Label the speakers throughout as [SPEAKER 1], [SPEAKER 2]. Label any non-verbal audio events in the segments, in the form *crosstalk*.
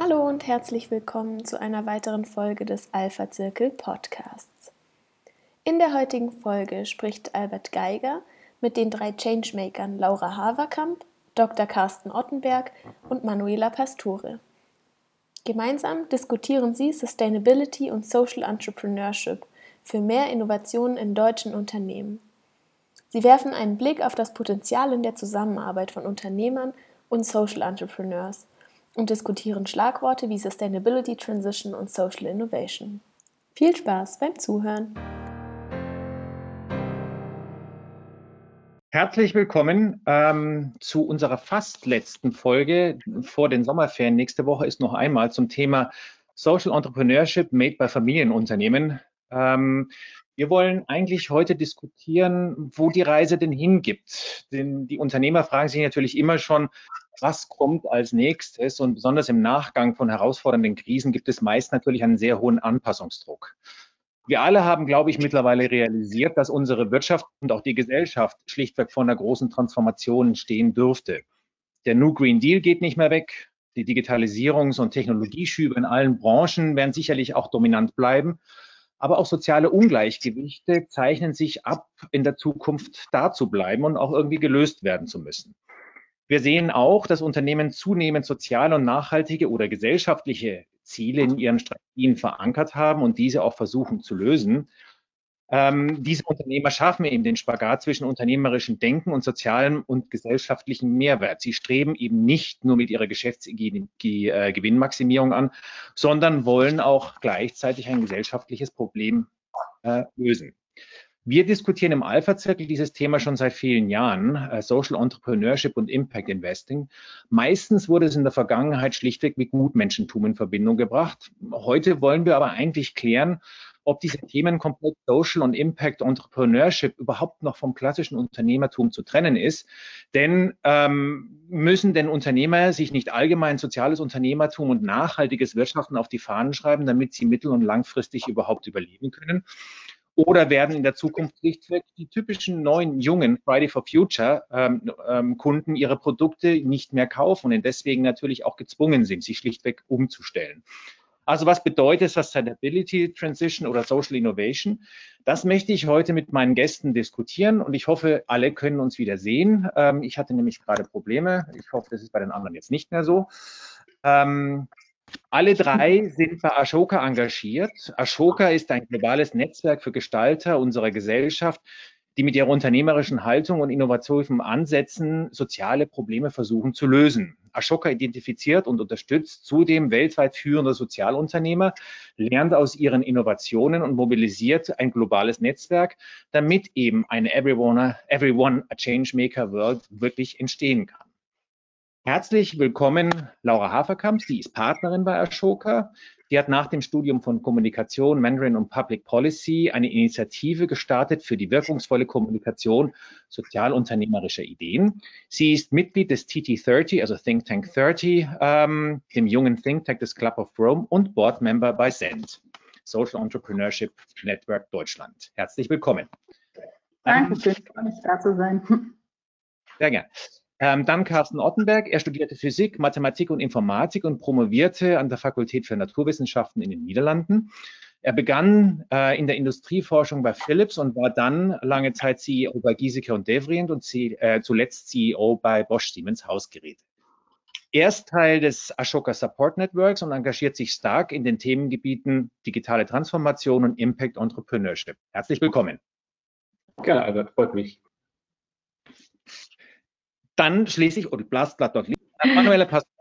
[SPEAKER 1] Hallo und herzlich willkommen zu einer weiteren Folge des Alpha Zirkel Podcasts. In der heutigen Folge spricht Albert Geiger mit den drei Changemakern Laura Haverkamp, Dr. Carsten Ottenberg und Manuela Pastore. Gemeinsam diskutieren sie Sustainability und Social Entrepreneurship für mehr Innovationen in deutschen Unternehmen. Sie werfen einen Blick auf das Potenzial in der Zusammenarbeit von Unternehmern und Social Entrepreneurs und diskutieren Schlagworte wie Sustainability Transition und Social Innovation. Viel Spaß beim Zuhören!
[SPEAKER 2] Herzlich willkommen ähm, zu unserer fast letzten Folge vor den Sommerferien. Nächste Woche ist noch einmal zum Thema Social Entrepreneurship made by Familienunternehmen. Ähm, wir wollen eigentlich heute diskutieren, wo die Reise denn hingibt. Denn die Unternehmer fragen sich natürlich immer schon, was kommt als nächstes? Und besonders im Nachgang von herausfordernden Krisen gibt es meist natürlich einen sehr hohen Anpassungsdruck. Wir alle haben, glaube ich, mittlerweile realisiert, dass unsere Wirtschaft und auch die Gesellschaft schlichtweg vor einer großen Transformation stehen dürfte. Der New Green Deal geht nicht mehr weg. Die Digitalisierungs- und Technologieschübe in allen Branchen werden sicherlich auch dominant bleiben. Aber auch soziale Ungleichgewichte zeichnen sich ab, in der Zukunft da zu bleiben und auch irgendwie gelöst werden zu müssen. Wir sehen auch, dass Unternehmen zunehmend soziale und nachhaltige oder gesellschaftliche Ziele in ihren Strategien verankert haben und diese auch versuchen zu lösen. Ähm, diese Unternehmer schaffen eben den Spagat zwischen unternehmerischem Denken und sozialem und gesellschaftlichem Mehrwert. Sie streben eben nicht nur mit ihrer Geschäftsgewinnmaximierung an, sondern wollen auch gleichzeitig ein gesellschaftliches Problem äh, lösen. Wir diskutieren im Alpha-Zirkel dieses Thema schon seit vielen Jahren, äh, Social Entrepreneurship und Impact Investing. Meistens wurde es in der Vergangenheit schlichtweg mit Gutmenschentum in Verbindung gebracht. Heute wollen wir aber eigentlich klären, ob diese Themen komplett Social und Impact Entrepreneurship überhaupt noch vom klassischen Unternehmertum zu trennen ist. Denn ähm, müssen denn Unternehmer sich nicht allgemein soziales Unternehmertum und nachhaltiges Wirtschaften auf die Fahnen schreiben, damit sie mittel- und langfristig überhaupt überleben können? Oder werden in der Zukunft schlichtweg die typischen neuen jungen Friday for Future ähm, ähm, Kunden ihre Produkte nicht mehr kaufen und deswegen natürlich auch gezwungen sind, sich schlichtweg umzustellen. Also was bedeutet Sustainability Transition oder Social Innovation? Das möchte ich heute mit meinen Gästen diskutieren und ich hoffe, alle können uns wieder sehen. Ähm, ich hatte nämlich gerade Probleme. Ich hoffe, das ist bei den anderen jetzt nicht mehr so. Ähm, alle drei sind bei Ashoka engagiert. Ashoka ist ein globales Netzwerk für Gestalter unserer Gesellschaft, die mit ihrer unternehmerischen Haltung und innovativen Ansätzen soziale Probleme versuchen zu lösen. Ashoka identifiziert und unterstützt zudem weltweit führende Sozialunternehmer, lernt aus ihren Innovationen und mobilisiert ein globales Netzwerk, damit eben eine Everyone, Everyone a Changemaker World wirklich entstehen kann. Herzlich willkommen, Laura Haferkamp. Sie ist Partnerin bei Ashoka. Sie hat nach dem Studium von Kommunikation, Mandarin und Public Policy eine Initiative gestartet für die wirkungsvolle Kommunikation sozialunternehmerischer Ideen. Sie ist Mitglied des TT30, also Think Tank 30, ähm, dem jungen Think Tank des Club of Rome und Board Member bei SEND, Social Entrepreneurship Network Deutschland. Herzlich willkommen.
[SPEAKER 3] Danke, schön, ähm, da zu sein.
[SPEAKER 2] Sehr gerne. Ähm, dann Carsten Ottenberg. Er studierte Physik, Mathematik und Informatik und promovierte an der Fakultät für Naturwissenschaften in den Niederlanden. Er begann äh, in der Industrieforschung bei Philips und war dann lange Zeit CEO bei Giesecke und Devrient und äh, zuletzt CEO bei Bosch Siemens Hausgeräte. Er ist Teil des Ashoka Support Networks und engagiert sich stark in den Themengebieten digitale Transformation und Impact Entrepreneurship. Herzlich willkommen.
[SPEAKER 4] Gerne, Albert, freut mich.
[SPEAKER 2] Dann schließlich, und Blastblatt dort liegt, Manuela Pastore.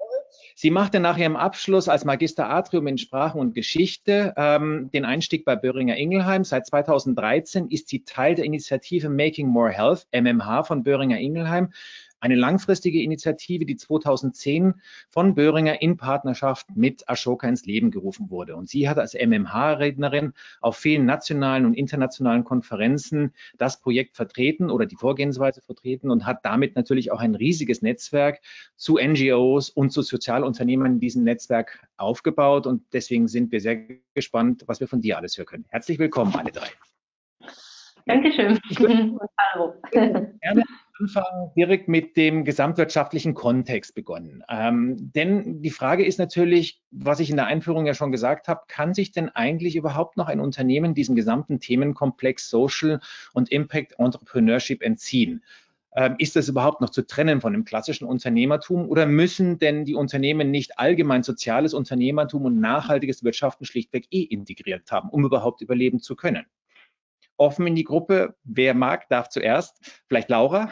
[SPEAKER 2] Sie machte nach ihrem Abschluss als Magister Atrium in Sprachen und Geschichte ähm, den Einstieg bei Böhringer Ingelheim. Seit 2013 ist sie Teil der Initiative Making More Health, MMH von Böhringer Ingelheim, eine langfristige Initiative, die 2010 von Böhringer in Partnerschaft mit Ashoka ins Leben gerufen wurde. Und sie hat als MMH-Rednerin auf vielen nationalen und internationalen Konferenzen das Projekt vertreten oder die Vorgehensweise vertreten und hat damit natürlich auch ein riesiges Netzwerk zu NGOs und zu Sozialunternehmen in diesem Netzwerk aufgebaut. Und deswegen sind wir sehr gespannt, was wir von dir alles hören können. Herzlich willkommen, alle drei.
[SPEAKER 3] Dankeschön. *laughs*
[SPEAKER 2] Hallo. Gerne Anfang direkt mit dem gesamtwirtschaftlichen Kontext begonnen. Ähm, denn die Frage ist natürlich, was ich in der Einführung ja schon gesagt habe, kann sich denn eigentlich überhaupt noch ein Unternehmen diesem gesamten Themenkomplex Social und Impact Entrepreneurship entziehen? Ähm, ist das überhaupt noch zu trennen von dem klassischen Unternehmertum oder müssen denn die Unternehmen nicht allgemein soziales Unternehmertum und nachhaltiges Wirtschaften schlichtweg eh integriert haben, um überhaupt überleben zu können? Offen in die Gruppe. Wer mag, darf zuerst. Vielleicht Laura?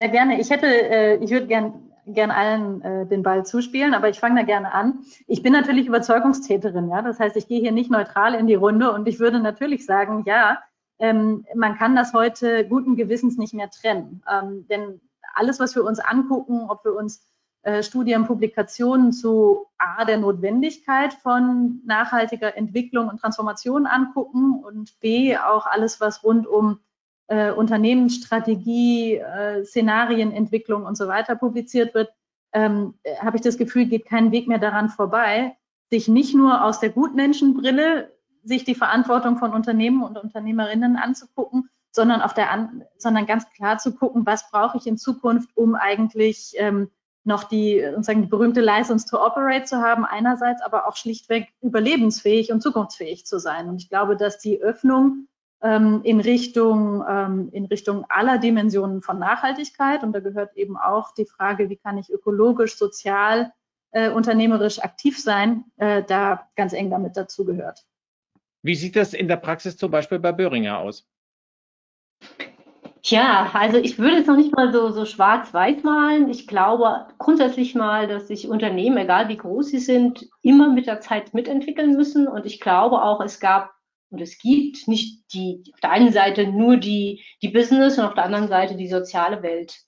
[SPEAKER 3] Ja, gerne. Ich hätte, äh, ich würde gern, gern allen äh, den Ball zuspielen, aber ich fange da gerne an. Ich bin natürlich Überzeugungstäterin, ja. Das heißt, ich gehe hier nicht neutral in die Runde und ich würde natürlich sagen, ja, ähm, man kann das heute guten Gewissens nicht mehr trennen. Ähm, denn alles, was wir uns angucken, ob wir uns äh, Studien, Publikationen zu A, der Notwendigkeit von nachhaltiger Entwicklung und Transformation angucken und B, auch alles, was rund um äh, Unternehmensstrategie, äh, Szenarienentwicklung und so weiter publiziert wird, ähm, habe ich das Gefühl, geht kein Weg mehr daran vorbei, sich nicht nur aus der Gutmenschenbrille sich die Verantwortung von Unternehmen und Unternehmerinnen anzugucken, sondern auf der an, sondern ganz klar zu gucken, was brauche ich in Zukunft, um eigentlich ähm, noch die, sozusagen die berühmte License to Operate zu haben, einerseits, aber auch schlichtweg überlebensfähig und zukunftsfähig zu sein. Und ich glaube, dass die Öffnung ähm, in Richtung, ähm, in Richtung aller Dimensionen von Nachhaltigkeit, und da gehört eben auch die Frage, wie kann ich ökologisch, sozial, äh, unternehmerisch aktiv sein, äh, da ganz eng damit dazu gehört.
[SPEAKER 2] Wie sieht das in der Praxis zum Beispiel bei Böhringer aus?
[SPEAKER 5] Tja, also ich würde es noch nicht mal so, so schwarz-weiß malen. Ich glaube grundsätzlich mal, dass sich Unternehmen, egal wie groß sie sind, immer mit der Zeit mitentwickeln müssen. Und ich glaube auch, es gab und es gibt nicht die, auf der einen Seite nur die, die Business und auf der anderen Seite die soziale Welt.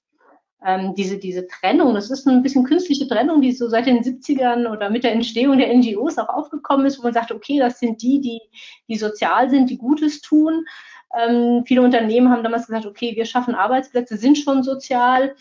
[SPEAKER 5] Ähm, diese, diese Trennung, das ist ein bisschen künstliche Trennung, die so seit den 70ern oder mit der Entstehung der NGOs auch aufgekommen ist, wo man sagt, okay, das sind die, die, die sozial sind, die Gutes tun. Ähm, viele Unternehmen haben damals gesagt, okay, wir schaffen Arbeitsplätze, sind schon sozial.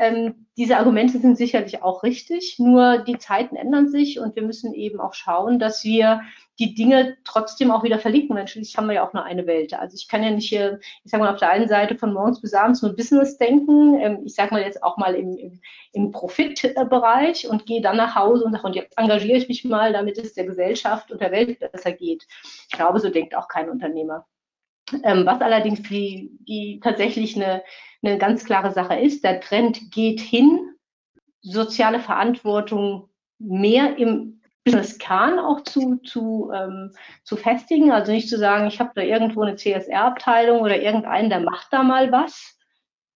[SPEAKER 5] Ähm, diese Argumente sind sicherlich auch richtig, nur die Zeiten ändern sich und wir müssen eben auch schauen, dass wir die Dinge trotzdem auch wieder verlinken. Denn schließlich haben wir ja auch nur eine Welt. Also ich kann ja nicht hier, ich sage mal, auf der einen Seite von morgens bis abends nur Business denken. Ähm, ich sage mal jetzt auch mal im, im, im Profitbereich und gehe dann nach Hause und sage, und jetzt engagiere ich mich mal, damit es der Gesellschaft und der Welt besser geht. Ich glaube, so denkt auch kein Unternehmer. Ähm, was allerdings die, die tatsächlich eine, eine ganz klare Sache ist, der Trend geht hin, soziale Verantwortung mehr im Business-Kern auch zu, zu, ähm, zu festigen. Also nicht zu sagen, ich habe da irgendwo eine CSR-Abteilung oder irgendeinen, der macht da mal was,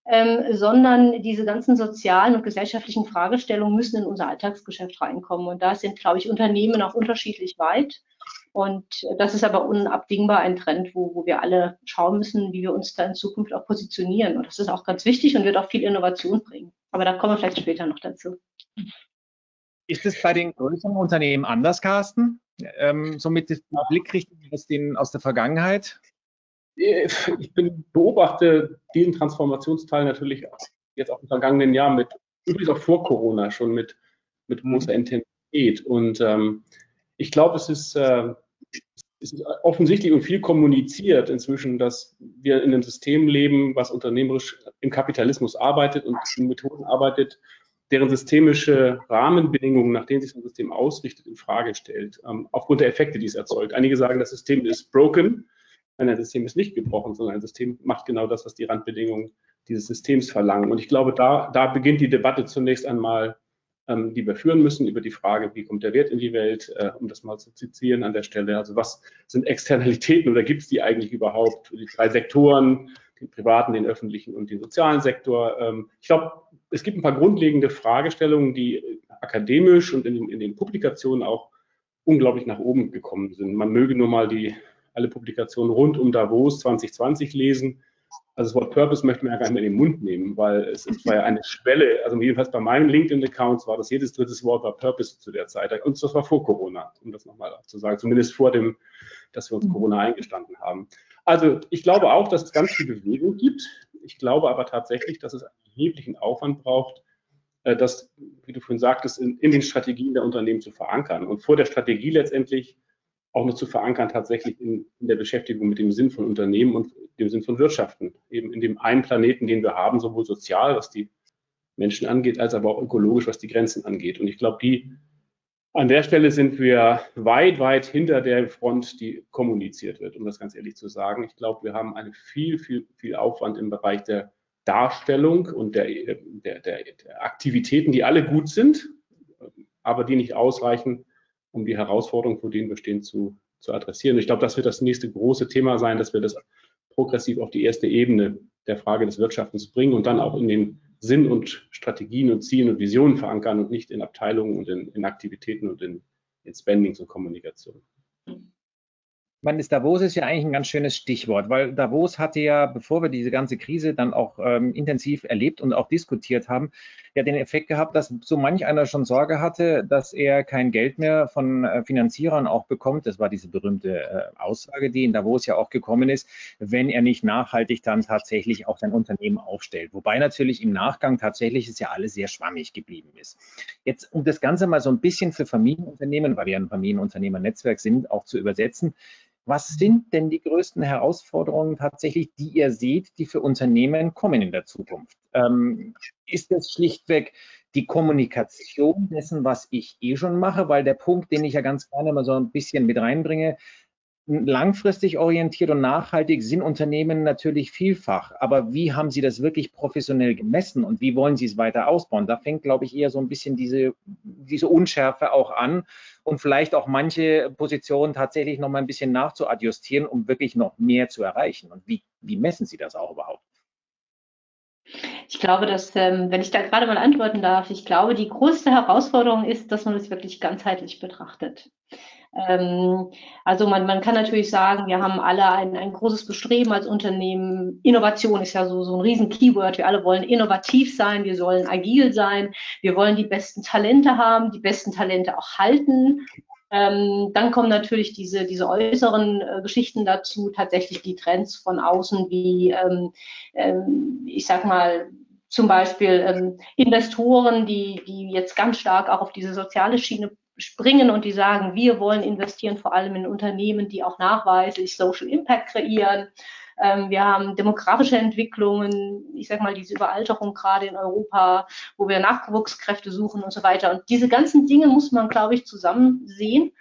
[SPEAKER 5] ähm, sondern diese ganzen sozialen und gesellschaftlichen Fragestellungen müssen in unser Alltagsgeschäft reinkommen. Und da sind, glaube ich, Unternehmen auch unterschiedlich weit. Und das ist aber unabdingbar ein Trend, wo, wo wir alle schauen müssen, wie wir uns da in Zukunft auch positionieren. Und das ist auch ganz wichtig und wird auch viel Innovation bringen. Aber da kommen wir vielleicht später noch dazu.
[SPEAKER 2] Ist es bei den größeren Unternehmen anders, Carsten? Ähm, somit ist die Blickrichtung aus, den, aus der Vergangenheit?
[SPEAKER 4] Ich bin, beobachte diesen Transformationsteil natürlich jetzt auch im vergangenen Jahr mit, übrigens auch vor Corona schon mit, mit großer Intensität. Und ähm, ich glaube, es ist äh, es ist offensichtlich und viel kommuniziert inzwischen, dass wir in einem System leben, was unternehmerisch im Kapitalismus arbeitet und in Methoden arbeitet, deren systemische Rahmenbedingungen, nach denen sich so ein System ausrichtet, in Frage stellt, ähm, aufgrund der Effekte, die es erzeugt. Einige sagen, das System ist broken. Nein, ein System ist nicht gebrochen, sondern ein System macht genau das, was die Randbedingungen dieses Systems verlangen. Und ich glaube, da, da beginnt die Debatte zunächst einmal ähm, die wir führen müssen über die Frage, wie kommt der Wert in die Welt, äh, um das mal zu zitieren an der Stelle. Also was sind Externalitäten oder gibt es die eigentlich überhaupt die drei Sektoren, den privaten, den öffentlichen und den sozialen Sektor? Ähm, ich glaube, es gibt ein paar grundlegende Fragestellungen, die akademisch und in den, in den Publikationen auch unglaublich nach oben gekommen sind. Man möge nur mal die alle Publikationen rund um Davos 2020 lesen also das Wort Purpose möchte man ja gar nicht mehr in den Mund nehmen, weil es, es war ja eine *laughs* Schwelle, also jedenfalls bei meinen LinkedIn-Accounts war das jedes drittes Wort war Purpose zu der Zeit. Und das war vor Corona, um das nochmal zu sagen, zumindest vor dem, dass wir uns Corona eingestanden haben. Also ich glaube auch, dass es ganz viel Bewegung gibt. Ich glaube aber tatsächlich, dass es einen erheblichen Aufwand braucht, äh, das, wie du vorhin sagtest, in, in den Strategien der Unternehmen zu verankern und vor der Strategie letztendlich auch noch zu verankern, tatsächlich in, in, der Beschäftigung mit dem Sinn von Unternehmen und dem Sinn von Wirtschaften, eben in dem einen Planeten, den wir haben, sowohl sozial, was die Menschen angeht, als aber auch ökologisch, was die Grenzen angeht. Und ich glaube, die an der Stelle sind wir weit, weit hinter der Front, die kommuniziert wird, um das ganz ehrlich zu sagen. Ich glaube, wir haben einen viel, viel, viel Aufwand im Bereich der Darstellung und der, der, der, der Aktivitäten, die alle gut sind, aber die nicht ausreichen, um die Herausforderungen, vor denen wir stehen, zu, zu adressieren. Ich glaube, das wird das nächste große Thema sein, dass wir das progressiv auf die erste Ebene der Frage des Wirtschaftens bringen und dann auch in den Sinn und Strategien und Zielen und Visionen verankern und nicht in Abteilungen und in, in Aktivitäten und in, in Spendings und Kommunikation
[SPEAKER 2] meine, Davos ist ja eigentlich ein ganz schönes Stichwort, weil Davos hatte ja, bevor wir diese ganze Krise dann auch ähm, intensiv erlebt und auch diskutiert haben, ja den Effekt gehabt, dass so manch einer schon Sorge hatte, dass er kein Geld mehr von äh, Finanzierern auch bekommt. Das war diese berühmte äh, Aussage, die in Davos ja auch gekommen ist, wenn er nicht nachhaltig dann tatsächlich auch sein Unternehmen aufstellt. Wobei natürlich im Nachgang tatsächlich ist ja alles sehr schwammig geblieben ist. Jetzt, um das Ganze mal so ein bisschen für Familienunternehmen, weil wir ein Familienunternehmernetzwerk sind, auch zu übersetzen, was sind denn die größten Herausforderungen tatsächlich, die ihr seht, die für Unternehmen kommen in der Zukunft? Ähm, ist es schlichtweg die Kommunikation dessen, was ich eh schon mache? Weil der Punkt, den ich ja ganz gerne mal so ein bisschen mit reinbringe, langfristig orientiert und nachhaltig sind Unternehmen natürlich vielfach. Aber wie haben Sie das wirklich professionell gemessen und wie wollen Sie es weiter ausbauen? Da fängt, glaube ich, eher so ein bisschen diese, diese Unschärfe auch an und vielleicht auch manche Positionen tatsächlich noch mal ein bisschen nachzuadjustieren, um wirklich noch mehr zu erreichen. Und wie, wie messen Sie das auch überhaupt?
[SPEAKER 5] Ich glaube, dass, ähm, wenn ich da gerade mal antworten darf, ich glaube, die größte Herausforderung ist, dass man es wirklich ganzheitlich betrachtet. Ähm, also man, man kann natürlich sagen, wir haben alle ein, ein großes Bestreben als Unternehmen. Innovation ist ja so, so ein riesen Keyword. Wir alle wollen innovativ sein, wir sollen agil sein, wir wollen die besten Talente haben, die besten Talente auch halten. Ähm, dann kommen natürlich diese, diese äußeren äh, Geschichten dazu, tatsächlich die Trends von außen, wie ähm, ähm, ich sag mal, zum Beispiel ähm, Investoren, die, die jetzt ganz stark auch auf diese soziale Schiene springen und die sagen, wir wollen investieren vor allem in Unternehmen, die auch nachweislich Social Impact kreieren. Ähm, wir haben demografische Entwicklungen, ich sage mal diese Überalterung gerade in Europa, wo wir Nachwuchskräfte suchen und so weiter. Und diese ganzen Dinge muss man, glaube ich, zusammen sehen.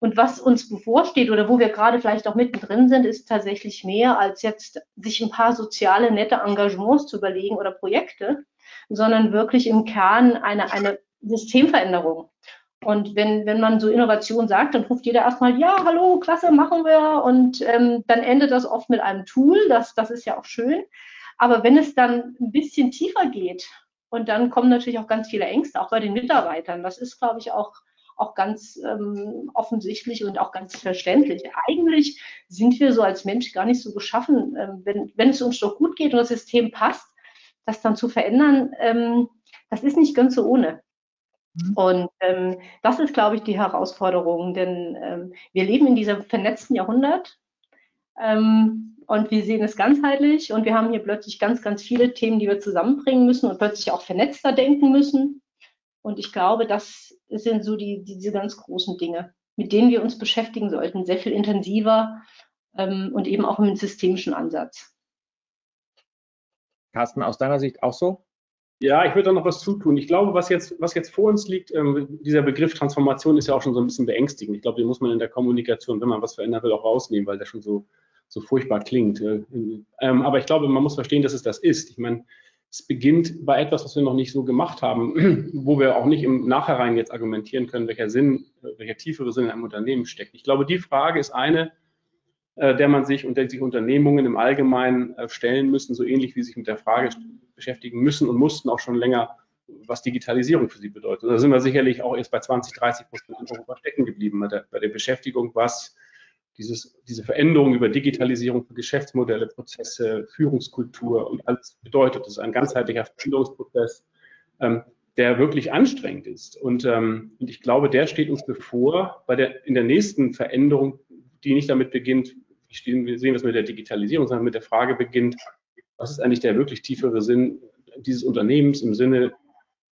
[SPEAKER 5] Und was uns bevorsteht oder wo wir gerade vielleicht auch mittendrin sind, ist tatsächlich mehr als jetzt sich ein paar soziale, nette Engagements zu überlegen oder Projekte, sondern wirklich im Kern eine, eine Systemveränderung. Und wenn, wenn man so Innovation sagt, dann ruft jeder erstmal, ja, hallo, klasse, machen wir. Und ähm, dann endet das oft mit einem Tool, das, das ist ja auch schön. Aber wenn es dann ein bisschen tiefer geht, und dann kommen natürlich auch ganz viele Ängste, auch bei den Mitarbeitern. Das ist, glaube ich, auch, auch ganz ähm, offensichtlich und auch ganz verständlich. Eigentlich sind wir so als Mensch gar nicht so geschaffen, ähm, wenn, wenn es uns doch gut geht und das System passt, das dann zu verändern, ähm, das ist nicht ganz so ohne. Mhm. Und ähm, das ist, glaube ich, die Herausforderung, denn ähm, wir leben in diesem vernetzten Jahrhundert ähm, und wir sehen es ganzheitlich und wir haben hier plötzlich ganz, ganz viele Themen, die wir zusammenbringen müssen und plötzlich auch vernetzter denken müssen. Und ich glaube, das sind so die, diese ganz großen Dinge, mit denen wir uns beschäftigen sollten, sehr viel intensiver ähm, und eben auch mit systemischen Ansatz.
[SPEAKER 2] Carsten, aus deiner Sicht auch so?
[SPEAKER 4] Ja, ich würde da noch was zutun. Ich glaube, was jetzt, was jetzt vor uns liegt, ähm, dieser Begriff Transformation ist ja auch schon so ein bisschen beängstigend. Ich glaube, den muss man in der Kommunikation, wenn man was verändern will, auch rausnehmen, weil der schon so, so furchtbar klingt. Äh, ähm, aber ich glaube, man muss verstehen, dass es das ist. Ich meine, es beginnt bei etwas, was wir noch nicht so gemacht haben, *clears throat* wo wir auch nicht im Nachhinein jetzt argumentieren können, welcher Sinn, welcher tiefere Sinn in einem Unternehmen steckt. Ich glaube, die Frage ist eine, äh, der man sich und der sich Unternehmungen im Allgemeinen äh, stellen müssen, so ähnlich wie sich mit der Frage beschäftigen müssen und mussten auch schon länger, was Digitalisierung für sie bedeutet. Da sind wir sicherlich auch erst bei 20, 30 Prozent in Europa stecken geblieben bei der, bei der Beschäftigung, was dieses, diese Veränderung über Digitalisierung für Geschäftsmodelle, Prozesse, Führungskultur und alles bedeutet. Das ist ein ganzheitlicher Veränderungsprozess, ähm, der wirklich anstrengend ist. Und, ähm, und ich glaube, der steht uns bevor bei der, in der nächsten Veränderung, die nicht damit beginnt, wir sehen das mit der Digitalisierung, sondern mit der Frage beginnt, was ist eigentlich der wirklich tiefere Sinn dieses Unternehmens im Sinne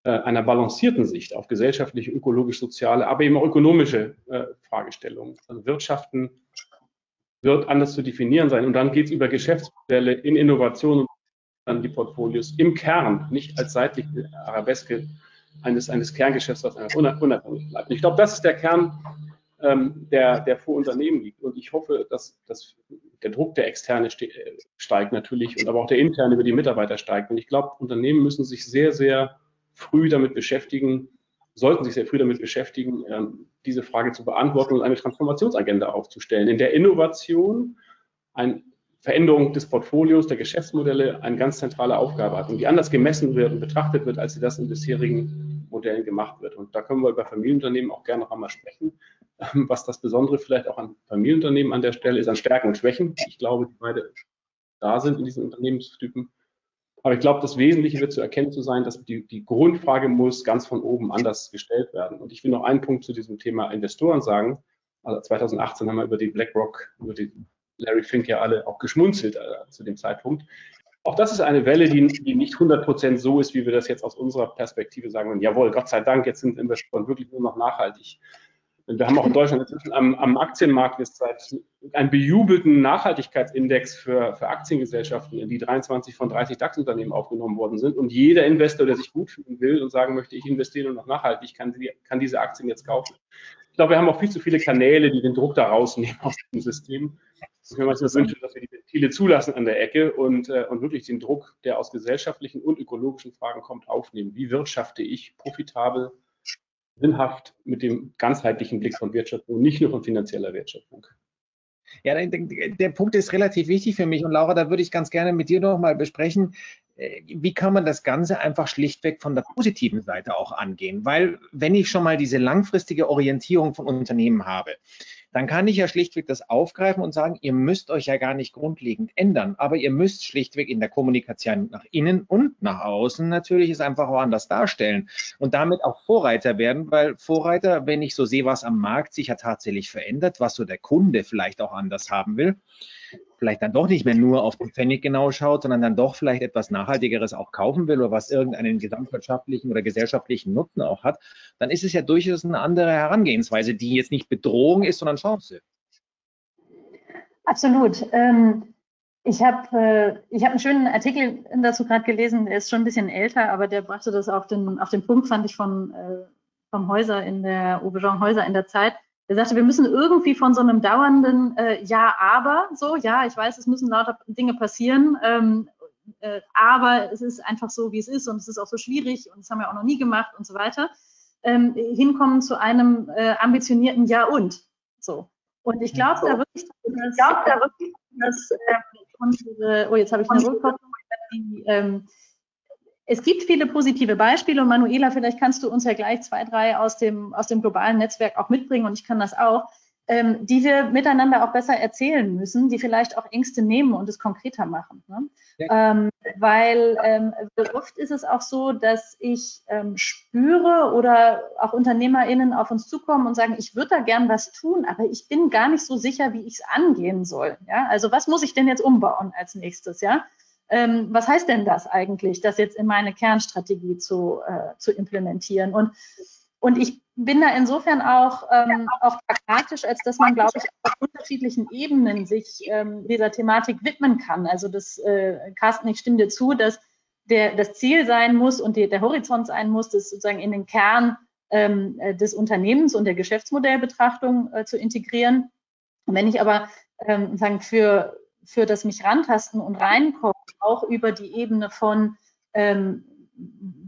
[SPEAKER 4] äh, einer balancierten Sicht auf gesellschaftliche, ökologisch, soziale, aber eben auch ökonomische äh, Fragestellungen. Also Wirtschaften wird anders zu definieren sein. Und dann geht es über Geschäftsmodelle in Innovation und dann die Portfolios im Kern, nicht als seitliche Arabeske eines, eines Kerngeschäfts, was einfach unabhängig bleibt. Ich glaube, das ist der Kern, ähm, der, der vor Unternehmen liegt. Und ich hoffe, dass, dass der Druck der Externe steigt natürlich und aber auch der interne über die Mitarbeiter steigt. Und ich glaube, Unternehmen müssen sich sehr, sehr früh damit beschäftigen, sollten sich sehr früh damit beschäftigen, ähm, diese Frage zu beantworten und eine Transformationsagenda aufzustellen, in der Innovation eine Veränderung des Portfolios, der Geschäftsmodelle eine ganz zentrale Aufgabe hat und die anders gemessen wird und betrachtet wird, als sie das in bisherigen Modellen gemacht wird. Und da können wir über Familienunternehmen auch gerne noch einmal sprechen. Ähm, was das Besondere vielleicht auch an Familienunternehmen an der Stelle ist, an Stärken und Schwächen. Ich glaube, die beide da sind in diesen Unternehmenstypen. Aber ich glaube, das Wesentliche wird zu erkennen zu sein, dass die, die Grundfrage muss ganz von oben anders gestellt werden. Und ich will noch einen Punkt zu diesem Thema Investoren sagen. Also 2018 haben wir über die BlackRock, über die Larry Fink ja alle auch geschmunzelt äh, zu dem Zeitpunkt. Auch das ist eine Welle, die, die nicht 100 Prozent so ist, wie wir das jetzt aus unserer Perspektive sagen würden. Jawohl, Gott sei Dank, jetzt sind Investoren wirklich nur noch nachhaltig wir haben auch in Deutschland inzwischen am, am Aktienmarkt seit einen bejubelten Nachhaltigkeitsindex für, für Aktiengesellschaften, in die 23 von 30 DAX-Unternehmen aufgenommen worden sind. Und jeder Investor, der sich gut fühlen will und sagen möchte, ich investiere nur noch nachhaltig, kann, kann diese Aktien jetzt kaufen. Ich glaube, wir haben auch viel zu viele Kanäle, die den Druck da rausnehmen aus dem System. Ich würde mir manchmal wünschen, dass wir die Ventile zulassen an der Ecke und, äh, und wirklich den Druck, der aus gesellschaftlichen und ökologischen Fragen kommt, aufnehmen. Wie wirtschafte ich profitabel sinnhaft mit dem ganzheitlichen Blick von Wirtschaftung, nicht nur von finanzieller Wertschöpfung.
[SPEAKER 2] Ja, der, Punkt ist relativ wichtig für mich und Laura, da würde ich ganz gerne mit dir noch mal besprechen, äh, wie kann man das Ganze einfach schlichtweg von der positiven Seite auch angehen? Weil wenn ich schon mal diese langfristige Orientierung von Unternehmen habe, dann kann ich ja schlichtweg das aufgreifen und sagen, ihr müsst euch ja gar nicht grundlegend ändern, aber ihr müsst schlichtweg in der Kommunikation nach innen und nach außen natürlich es einfach auch anders darstellen und damit auch Vorreiter werden, weil Vorreiter, wenn ich so sehe, was am Markt sich ja tatsächlich verändert, was so der Kunde vielleicht auch anders haben will, vielleicht dann doch nicht mehr nur auf den Pfennig genau schaut, sondern dann doch vielleicht etwas Nachhaltigeres auch kaufen will oder was irgendeinen gesamtwirtschaftlichen oder gesellschaftlichen Nutzen auch hat, dann ist es ja durchaus eine andere Herangehensweise, die jetzt nicht Bedrohung ist, sondern Chance.
[SPEAKER 3] Absolut. Ähm, ich habe äh, hab einen schönen Artikel dazu gerade gelesen, der ist schon ein bisschen älter, aber der brachte das auf den, auf den Punkt, fand ich, von, äh, vom Häuser in der, Jean Häuser in der Zeit er sagte, wir müssen irgendwie von so einem dauernden äh, Ja, aber, so, ja, ich weiß, es müssen lauter Dinge passieren, ähm, äh, aber es ist einfach so, wie es ist und es ist auch so schwierig und das haben wir auch noch nie gemacht und so weiter, ähm, hinkommen zu einem äh, ambitionierten Ja und. So. Und ich glaube da wirklich, dass, ich glaub, da wirklich, dass äh, unsere, oh, jetzt habe ich eine Rückkopplung, die, ähm, es gibt viele positive Beispiele und Manuela, vielleicht kannst du uns ja gleich zwei, drei aus dem, aus dem globalen Netzwerk auch mitbringen und ich kann das auch, ähm, die wir miteinander auch besser erzählen müssen, die vielleicht auch Ängste nehmen und es konkreter machen. Ne? Ja. Ähm, weil ähm, oft ist es auch so, dass ich ähm, spüre oder auch UnternehmerInnen auf uns zukommen und sagen, ich würde da gern was tun, aber ich bin gar nicht so sicher, wie ich es angehen soll. Ja? Also was muss ich denn jetzt umbauen als nächstes? Ja? Ähm, was heißt denn das eigentlich, das jetzt in meine Kernstrategie zu, äh, zu implementieren? Und, und ich bin da insofern auch, ähm, auch pragmatisch, als dass man, glaube ich, auf unterschiedlichen Ebenen sich ähm, dieser Thematik widmen kann. Also das, äh, Carsten, ich stimme dir zu, dass der, das Ziel sein muss und die, der Horizont sein muss, das sozusagen in den Kern ähm, äh, des Unternehmens und der Geschäftsmodellbetrachtung äh, zu integrieren. Wenn ich aber ähm, sagen, für, für das mich rantasten und reinkommen auch über die Ebene von, ähm,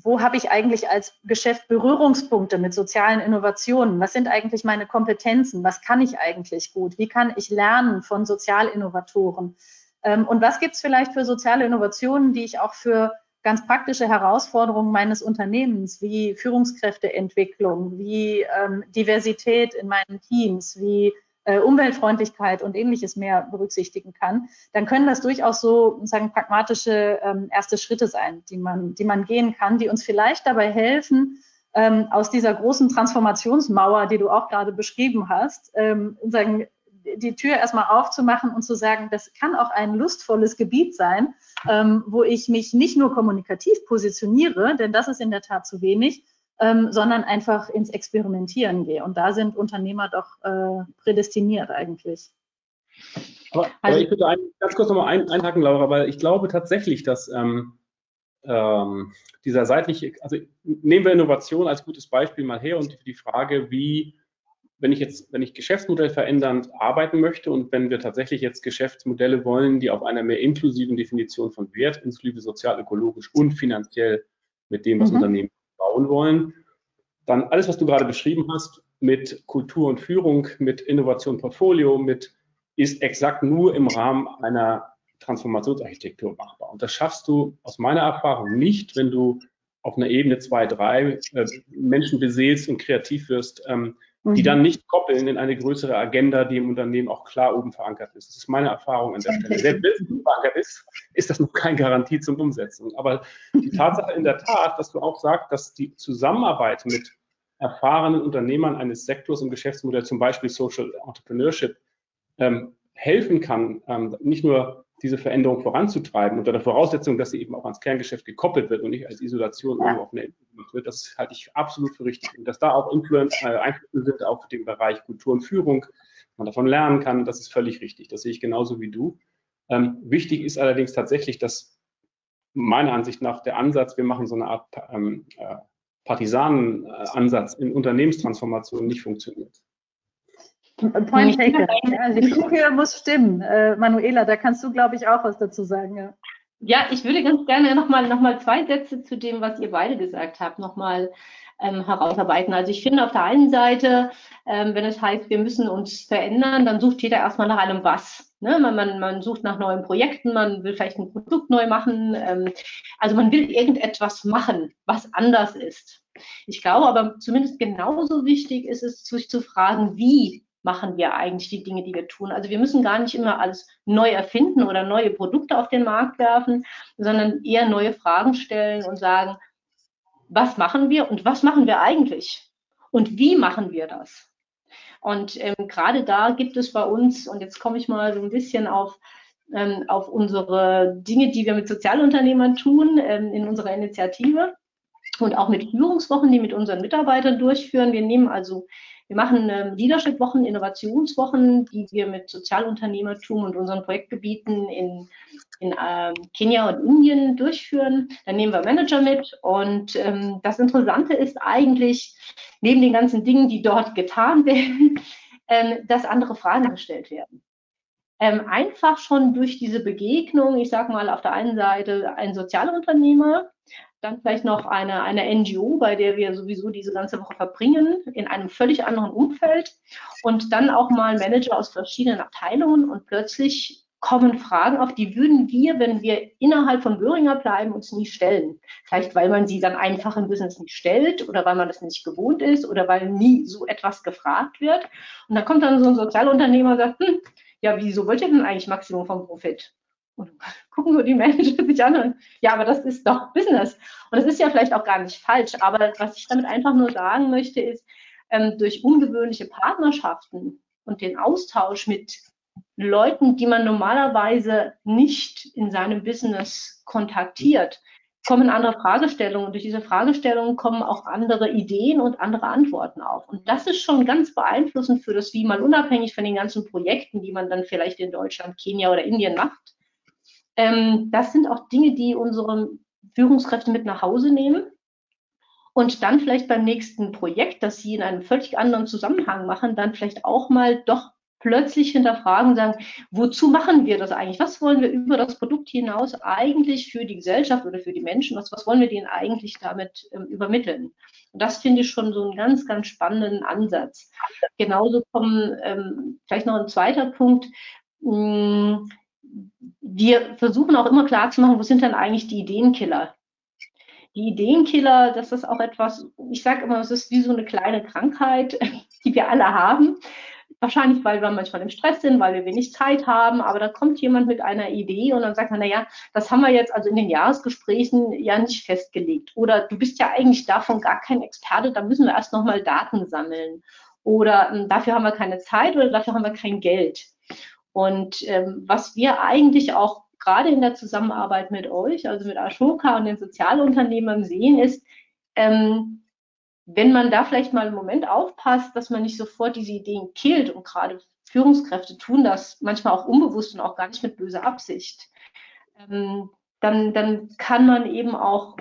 [SPEAKER 3] wo habe ich eigentlich als Geschäft Berührungspunkte mit sozialen Innovationen? Was sind eigentlich meine Kompetenzen? Was kann ich eigentlich gut? Wie kann ich lernen von Sozialinnovatoren? Ähm, und was gibt es vielleicht für soziale Innovationen, die ich auch für ganz praktische Herausforderungen meines Unternehmens, wie Führungskräfteentwicklung, wie ähm, Diversität in meinen Teams, wie äh, Umweltfreundlichkeit und ähnliches mehr berücksichtigen kann, dann können das durchaus so sagen pragmatische ähm, erste Schritte sein, die man, die man gehen kann, die uns vielleicht dabei helfen, ähm, aus dieser großen Transformationsmauer, die du auch gerade beschrieben hast, ähm, sagen, die Tür erstmal aufzumachen und zu sagen, das kann auch ein lustvolles Gebiet sein, ähm, wo ich mich nicht nur kommunikativ positioniere, denn das ist in der Tat zu wenig, ähm, sondern einfach ins Experimentieren gehe. Und da sind Unternehmer doch äh, prädestiniert eigentlich.
[SPEAKER 4] Aber, also, aber ich würde ein, ganz kurz nochmal ein, einhaken, Laura, weil ich glaube tatsächlich, dass ähm, ähm, dieser seitliche, also nehmen wir Innovation als gutes Beispiel mal her und die Frage, wie, wenn ich jetzt, wenn ich Geschäftsmodell verändernd arbeiten möchte und wenn wir tatsächlich jetzt Geschäftsmodelle wollen, die auf einer mehr inklusiven Definition von Wert, inklusive sozial, ökologisch und finanziell mit dem, was mhm. Unternehmen bauen wollen, dann alles, was du gerade beschrieben hast, mit Kultur und Führung, mit Innovation Portfolio, mit ist exakt nur im Rahmen einer Transformationsarchitektur machbar. Und das schaffst du aus meiner Erfahrung nicht, wenn du auf einer Ebene zwei, drei äh, Menschen beseelst und kreativ wirst, ähm, mhm. die dann nicht koppeln in eine größere Agenda, die im Unternehmen auch klar oben verankert ist. Das ist meine Erfahrung an der Stelle. Selbst wenn es verankert ist, ist das noch keine Garantie zum Umsetzen. Aber die Tatsache in der Tat, dass du auch sagst, dass die Zusammenarbeit mit erfahrenen Unternehmern eines Sektors im Geschäftsmodell, zum Beispiel Social Entrepreneurship, ähm, helfen kann, ähm, nicht nur diese Veränderung voranzutreiben, unter der Voraussetzung, dass sie eben auch ans Kerngeschäft gekoppelt wird und nicht als Isolation irgendwo auf eine Insel gemacht wird, das halte ich absolut für richtig. Und dass da auch Influence, äh, Einflüsse sind auf den Bereich Kultur und Führung, man davon lernen kann, das ist völlig richtig. Das sehe ich genauso wie du. Ähm, wichtig ist allerdings tatsächlich, dass meiner Ansicht nach der Ansatz, wir machen so eine Art ähm, äh, Partisanenansatz in Unternehmenstransformation nicht funktioniert.
[SPEAKER 3] Point taken. Also die Flughöhe muss stimmen. Äh, Manuela, da kannst du, glaube ich, auch was dazu sagen. Ja.
[SPEAKER 5] Ja, ich würde ganz gerne nochmal noch mal zwei Sätze zu dem, was ihr beide gesagt habt, nochmal ähm, herausarbeiten. Also ich finde auf der einen Seite, ähm, wenn es heißt, wir müssen uns verändern, dann sucht jeder erstmal nach einem Was. Ne? Man, man, man sucht nach neuen Projekten, man will vielleicht ein Produkt neu machen. Ähm, also man will irgendetwas machen, was anders ist. Ich glaube aber zumindest genauso wichtig ist es, sich zu fragen, wie machen wir eigentlich die Dinge, die wir tun. Also wir müssen gar nicht immer alles neu erfinden oder neue Produkte auf den Markt werfen, sondern eher neue Fragen stellen und sagen, was machen wir und was machen wir eigentlich? Und wie machen wir das? Und ähm, gerade da gibt es bei uns, und jetzt komme ich mal so ein bisschen auf, ähm, auf unsere Dinge, die wir mit Sozialunternehmern tun, ähm, in unserer Initiative und auch mit Führungswochen, die mit unseren Mitarbeitern durchführen. Wir nehmen also wir machen ähm, Leadership-Wochen, Innovationswochen, die wir mit Sozialunternehmertum und unseren Projektgebieten in, in ähm, Kenia und Indien durchführen. Dann nehmen wir Manager mit. Und ähm, das Interessante ist eigentlich, neben den ganzen Dingen, die dort getan *laughs* werden, ähm, dass andere Fragen gestellt werden. Ähm, einfach schon durch diese Begegnung, ich sage mal auf der einen Seite ein Sozialunternehmer, dann vielleicht noch eine, eine NGO, bei der wir sowieso diese ganze Woche verbringen, in einem völlig anderen Umfeld. Und dann auch mal Manager aus verschiedenen Abteilungen und plötzlich kommen Fragen auf, die würden wir, wenn wir innerhalb von Böhringer bleiben, uns nie stellen. Vielleicht, weil man sie dann einfach im Business nicht stellt oder weil man das nicht gewohnt ist oder weil nie so etwas gefragt wird. Und dann kommt dann so ein Sozialunternehmer und sagt, hm, ja, wieso wollt ihr denn eigentlich Maximum vom Profit? Und *laughs* gucken so die Manager sich an und ja, aber das ist doch Business. Und das ist ja vielleicht auch gar nicht falsch. Aber was ich damit einfach nur sagen möchte, ist, ähm, durch ungewöhnliche Partnerschaften und den Austausch mit Leuten, die man normalerweise nicht in seinem Business kontaktiert, kommen andere Fragestellungen. Und durch diese Fragestellungen kommen auch andere Ideen und andere Antworten auf. Und das ist schon ganz beeinflussend für das Wie, mal unabhängig von den ganzen Projekten, die man dann vielleicht in Deutschland, Kenia oder Indien macht. Ähm, das sind auch Dinge, die unsere Führungskräfte mit nach Hause nehmen und dann vielleicht beim nächsten Projekt, das sie in einem völlig anderen Zusammenhang machen, dann vielleicht auch mal doch plötzlich hinterfragen und sagen, wozu machen wir das eigentlich? Was wollen wir über das Produkt hinaus eigentlich für die Gesellschaft oder für die Menschen? Was, was wollen wir denen eigentlich damit ähm, übermitteln? Und das finde ich schon so einen ganz, ganz spannenden Ansatz. Genauso kommen ähm, vielleicht noch ein zweiter Punkt. Mh, hm, wir versuchen auch immer klar zu machen, wo sind denn eigentlich die Ideenkiller? Die Ideenkiller, das ist auch etwas, ich sage immer, es ist wie so eine kleine Krankheit, *laughs* die wir alle haben. Wahrscheinlich, weil wir manchmal im Stress sind, weil wir wenig Zeit haben, aber da kommt jemand mit einer Idee und dann sagt man, naja, das haben wir jetzt also in den Jahresgesprächen ja nicht festgelegt. Oder du bist ja eigentlich davon gar kein Experte, da müssen wir erst nochmal Daten sammeln. Oder hm, dafür haben wir keine Zeit oder dafür haben wir kein Geld. Und ähm, was wir eigentlich auch gerade in der Zusammenarbeit mit euch, also mit Ashoka und den Sozialunternehmern sehen, ist, ähm, wenn man da vielleicht mal einen Moment aufpasst, dass man nicht sofort diese Ideen killt und gerade Führungskräfte tun das manchmal auch unbewusst und auch gar nicht mit böser Absicht. Ähm, dann, dann kann man eben auch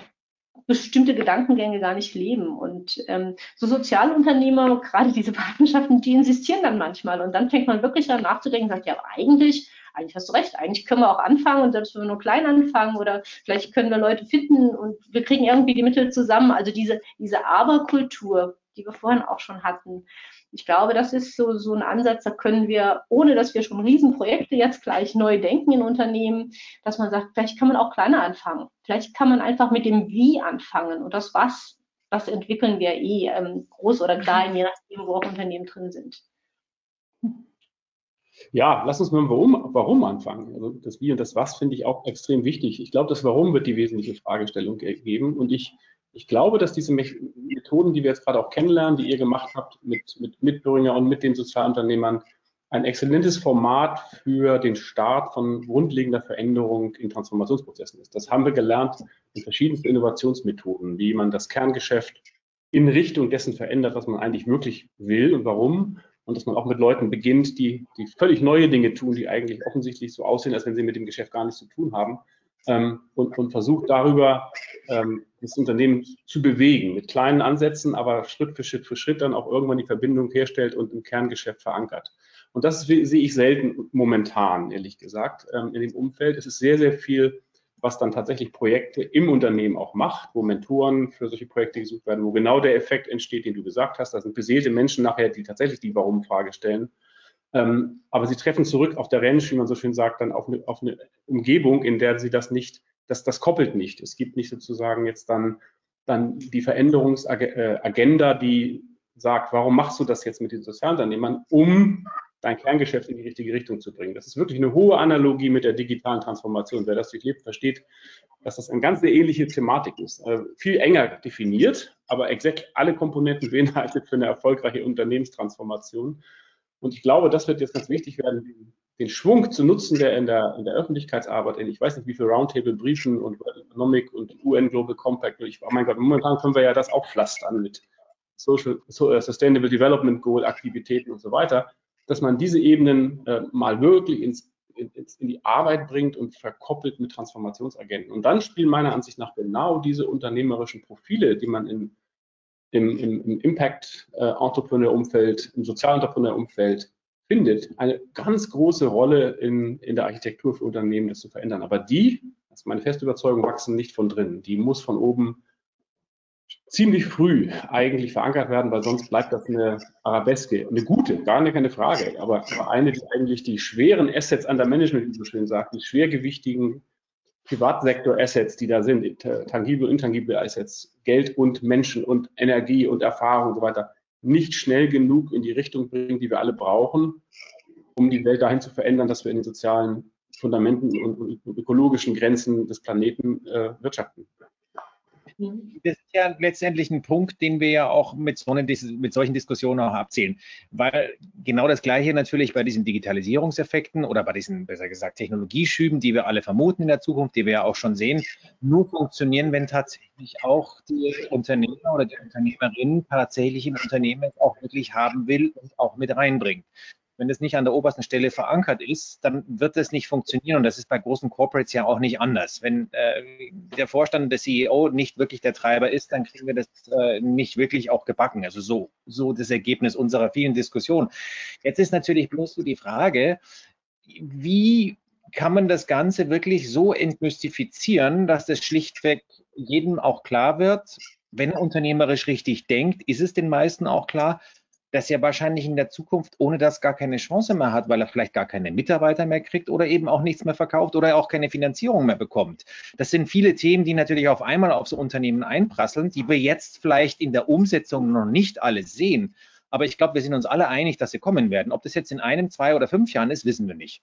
[SPEAKER 5] bestimmte Gedankengänge gar nicht leben. Und ähm, so Sozialunternehmer, gerade diese Partnerschaften, die insistieren dann manchmal. Und dann fängt man wirklich an nachzudenken, sagt, ja, aber eigentlich, eigentlich hast du recht, eigentlich können wir auch anfangen und selbst wenn wir nur klein anfangen oder vielleicht können wir Leute finden und wir kriegen irgendwie die Mittel zusammen. Also diese, diese Aberkultur, die wir vorhin auch schon hatten, ich glaube, das ist so, so ein Ansatz, da können wir, ohne dass wir schon Riesenprojekte jetzt gleich neu denken in Unternehmen, dass man sagt, vielleicht kann man auch kleiner anfangen. Vielleicht kann man einfach mit dem Wie anfangen und das Was, das entwickeln wir eh, ähm, groß oder klein, je nachdem, wo auch Unternehmen drin sind.
[SPEAKER 4] Ja, lass uns mal warum, warum anfangen. Also das Wie und das Was finde ich auch extrem wichtig. Ich glaube, das Warum wird die wesentliche Fragestellung geben. Und ich ich glaube, dass diese Methoden, die wir jetzt gerade auch kennenlernen, die ihr gemacht habt mit, mit Mitbürger und mit den Sozialunternehmern, ein exzellentes Format für den Start von grundlegender Veränderung in Transformationsprozessen ist. Das haben wir gelernt in verschiedensten Innovationsmethoden, wie man das Kerngeschäft in Richtung dessen verändert, was man eigentlich wirklich will und warum. Und dass man auch mit Leuten beginnt, die, die völlig neue Dinge tun, die eigentlich offensichtlich so aussehen, als wenn sie mit dem Geschäft gar nichts zu tun haben ähm, und, und versucht darüber ähm, das Unternehmen zu bewegen, mit kleinen Ansätzen, aber Schritt für Schritt für Schritt dann auch irgendwann die Verbindung herstellt und im Kerngeschäft verankert. Und das sehe ich selten momentan, ehrlich gesagt, ähm, in dem Umfeld. Es ist sehr, sehr viel, was dann tatsächlich Projekte im Unternehmen auch macht, wo Mentoren für solche Projekte gesucht werden, wo genau der Effekt entsteht, den du gesagt hast. Da sind beseelte Menschen nachher, die tatsächlich die Warum-Frage stellen ähm, aber sie treffen zurück auf der Range, wie man so schön sagt, dann auf eine, auf eine Umgebung, in der sie das nicht, das, das koppelt nicht. Es gibt nicht sozusagen jetzt dann, dann die Veränderungsagenda, die sagt, warum machst du das jetzt mit den Sozialunternehmern, um dein Kerngeschäft in die richtige Richtung zu bringen. Das ist wirklich eine hohe Analogie mit der digitalen Transformation. Wer das durchlebt, versteht, dass das eine ganz ähnliche Thematik ist. Äh, viel enger definiert, aber exakt alle Komponenten *laughs* beinhaltet für eine erfolgreiche Unternehmenstransformation. Und ich glaube, das wird jetzt ganz wichtig werden, den Schwung zu nutzen, der in der, in der Öffentlichkeitsarbeit, in ich weiß nicht wie viele Roundtable-Briefen und Economic und UN Global Compact, ich, oh mein Gott, momentan können wir ja das auch pflastern mit Social, uh, Sustainable Development Goal Aktivitäten und so weiter, dass man diese Ebenen äh, mal wirklich ins, in, in die Arbeit bringt und verkoppelt mit Transformationsagenten. Und dann spielen meiner Ansicht nach genau diese unternehmerischen Profile, die man in im, im, im Impact-Entrepreneur-Umfeld, im Sozialentrepreneur-Umfeld findet, eine ganz große Rolle in, in der Architektur für Unternehmen, das zu verändern. Aber die, das ist meine feste Überzeugung, wachsen nicht von drinnen. Die muss von oben ziemlich früh eigentlich verankert werden, weil sonst bleibt das eine Arabeske, eine gute, gar keine Frage, aber eine, die eigentlich die schweren Assets an der Management, wie so schön sagt, die schwergewichtigen Privatsektor-Assets, die da sind, tangible, intangible Assets, Geld und Menschen und Energie und Erfahrung und so weiter, nicht schnell genug in die Richtung bringen, die wir alle brauchen, um die Welt dahin zu verändern, dass wir in den sozialen Fundamenten und, und ökologischen Grenzen des Planeten äh, wirtschaften.
[SPEAKER 2] Mhm. Das ist ja letztendlich ein Punkt, den wir ja auch mit, so mit solchen Diskussionen auch abzählen. Weil genau das Gleiche natürlich bei diesen Digitalisierungseffekten oder bei diesen, besser gesagt, Technologieschüben, die wir alle vermuten in der Zukunft, die wir ja auch schon sehen, nur funktionieren, wenn tatsächlich auch die Unternehmer oder die Unternehmerin tatsächlich im Unternehmen auch wirklich haben will und auch mit reinbringt wenn es nicht an der obersten Stelle verankert ist, dann wird es nicht funktionieren. Und das ist bei großen Corporates ja auch nicht anders. Wenn äh, der Vorstand, der CEO nicht wirklich der Treiber ist, dann kriegen wir das äh, nicht wirklich auch gebacken. Also so, so das Ergebnis unserer vielen Diskussionen. Jetzt ist natürlich bloß so die Frage, wie kann man das Ganze wirklich so entmystifizieren, dass das schlichtweg jedem auch klar wird, wenn er unternehmerisch richtig denkt, ist es den meisten auch klar, dass er wahrscheinlich in der Zukunft ohne das gar keine Chance mehr hat, weil er vielleicht gar keine Mitarbeiter mehr kriegt oder eben auch nichts mehr verkauft oder auch keine Finanzierung mehr bekommt. Das sind viele Themen, die natürlich auf einmal auf so Unternehmen einprasseln, die wir jetzt vielleicht in der Umsetzung noch nicht alle sehen. Aber ich glaube, wir sind uns alle einig, dass sie kommen werden. Ob das jetzt in einem, zwei oder fünf Jahren ist, wissen wir nicht.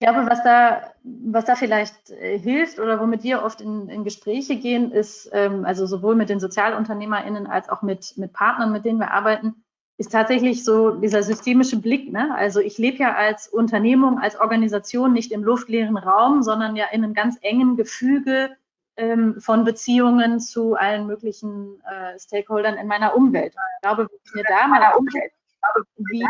[SPEAKER 3] Ich glaube, was da, was da vielleicht äh, hilft oder womit wir oft in, in Gespräche gehen, ist, ähm, also sowohl mit den SozialunternehmerInnen als auch mit, mit Partnern, mit denen wir arbeiten, ist tatsächlich so dieser systemische Blick. Ne? Also ich lebe ja als Unternehmung, als Organisation nicht im luftleeren Raum, sondern ja in einem ganz engen Gefüge ähm, von Beziehungen zu allen möglichen äh, Stakeholdern in meiner Umwelt. Ich glaube, wenn ich mir da meiner Umwelt wie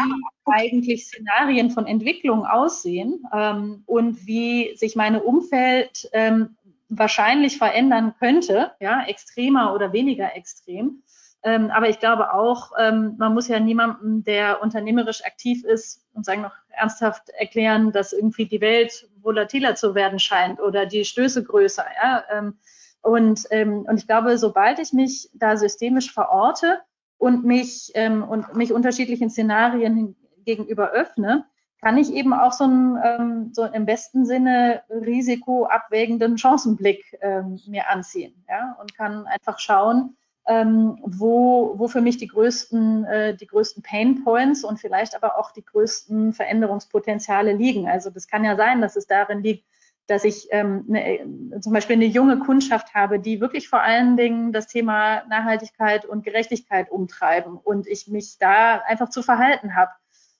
[SPEAKER 3] eigentlich Szenarien von Entwicklung aussehen ähm, und wie sich meine Umfeld ähm, wahrscheinlich verändern könnte, ja, extremer oder weniger extrem. Ähm, aber ich glaube auch, ähm, man muss ja niemandem, der unternehmerisch aktiv ist, und sagen noch ernsthaft erklären, dass irgendwie die Welt volatiler zu werden scheint oder die Stöße größer. Ja? Ähm, und, ähm, und ich glaube, sobald ich mich da systemisch verorte und mich, ähm, und mich unterschiedlichen Szenarien gegenüber öffne, kann ich eben auch so einen, ähm, so im besten Sinne risikoabwägenden Chancenblick ähm, mir anziehen ja? und kann einfach schauen, ähm, wo, wo für mich die größten, äh, die größten Pain Points und vielleicht aber auch die größten Veränderungspotenziale liegen. Also das kann ja sein, dass es darin liegt, dass ich ähm, eine, zum Beispiel eine junge Kundschaft habe, die wirklich vor allen Dingen das Thema Nachhaltigkeit und Gerechtigkeit umtreiben und ich mich da einfach zu verhalten habe.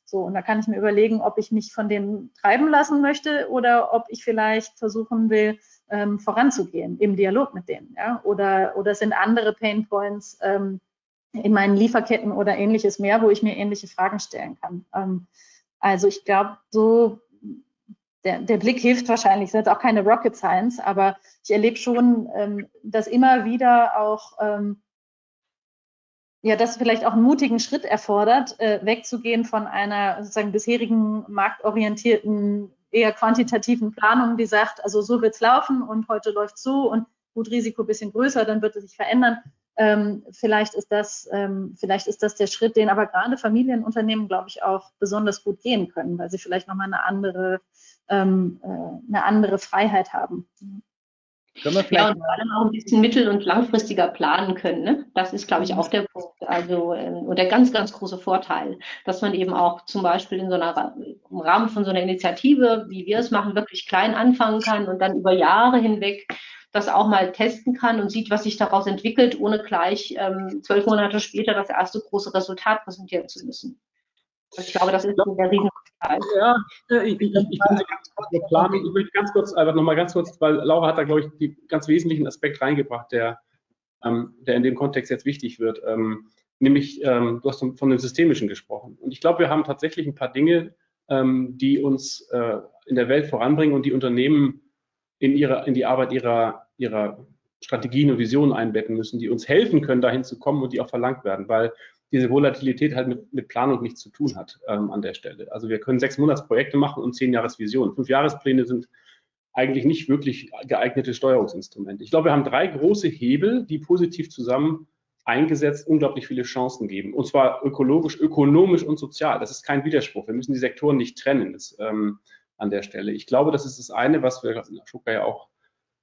[SPEAKER 3] So, und da kann ich mir überlegen, ob ich mich von denen treiben lassen möchte oder ob ich vielleicht versuchen will, ähm, voranzugehen im Dialog mit denen. Ja? Oder, oder sind andere Pain Points ähm, in meinen Lieferketten oder ähnliches mehr, wo ich mir ähnliche Fragen stellen kann. Ähm, also ich glaube, so der, der, Blick hilft wahrscheinlich, das ist auch keine Rocket Science, aber ich erlebe schon, ähm, dass immer wieder auch ähm, ja, das vielleicht auch einen mutigen Schritt erfordert, äh, wegzugehen von einer sozusagen bisherigen marktorientierten eher quantitativen Planung, die sagt, also so wird's laufen und heute läuft so und gut Risiko bisschen größer, dann wird es sich verändern. Ähm, vielleicht ist das, ähm, vielleicht ist das der Schritt, den aber gerade Familienunternehmen, glaube ich, auch besonders gut gehen können, weil sie vielleicht nochmal eine andere, ähm, äh, eine andere Freiheit haben.
[SPEAKER 5] Können wir vielleicht ja, und vor allem auch ein bisschen mittel- und langfristiger planen können. Ne? Das ist, glaube ich, auch der Punkt. Also, ähm, und der ganz, ganz große Vorteil, dass man eben auch zum Beispiel in so einer, im Rahmen von so einer Initiative, wie wir es machen, wirklich klein anfangen kann und dann über Jahre hinweg das auch mal testen kann und sieht, was sich daraus entwickelt, ohne gleich ähm, zwölf Monate später das erste große Resultat präsentieren zu müssen. Ich glaube, das ist der Riesenvorteil. Ja,
[SPEAKER 4] ich, ich, ich, bin ganz kurz Planung. Ich möchte ganz kurz, einfach nochmal ganz kurz, weil Laura hat da, glaube ich, die ganz wesentlichen Aspekt reingebracht, der, ähm, der in dem Kontext jetzt wichtig wird. Ähm, nämlich, ähm, du hast von dem Systemischen gesprochen. Und ich glaube, wir haben tatsächlich ein paar Dinge, ähm, die uns äh, in der Welt voranbringen und die Unternehmen in, ihre, in die Arbeit ihrer, ihrer Strategien und Visionen einbetten müssen, die uns helfen können, dahin zu kommen und die auch verlangt werden. Weil diese Volatilität halt mit, mit Planung nichts zu tun hat ähm, an der Stelle. Also wir können sechs Monatsprojekte machen und zehn Jahresvisionen. Fünf Jahrespläne sind eigentlich nicht wirklich geeignete Steuerungsinstrumente. Ich glaube, wir haben drei große Hebel, die positiv zusammen eingesetzt unglaublich viele Chancen geben. Und zwar ökologisch, ökonomisch und sozial. Das ist kein Widerspruch. Wir müssen die Sektoren nicht trennen das, ähm, an der Stelle. Ich glaube, das ist das eine, was wir Schuka ja auch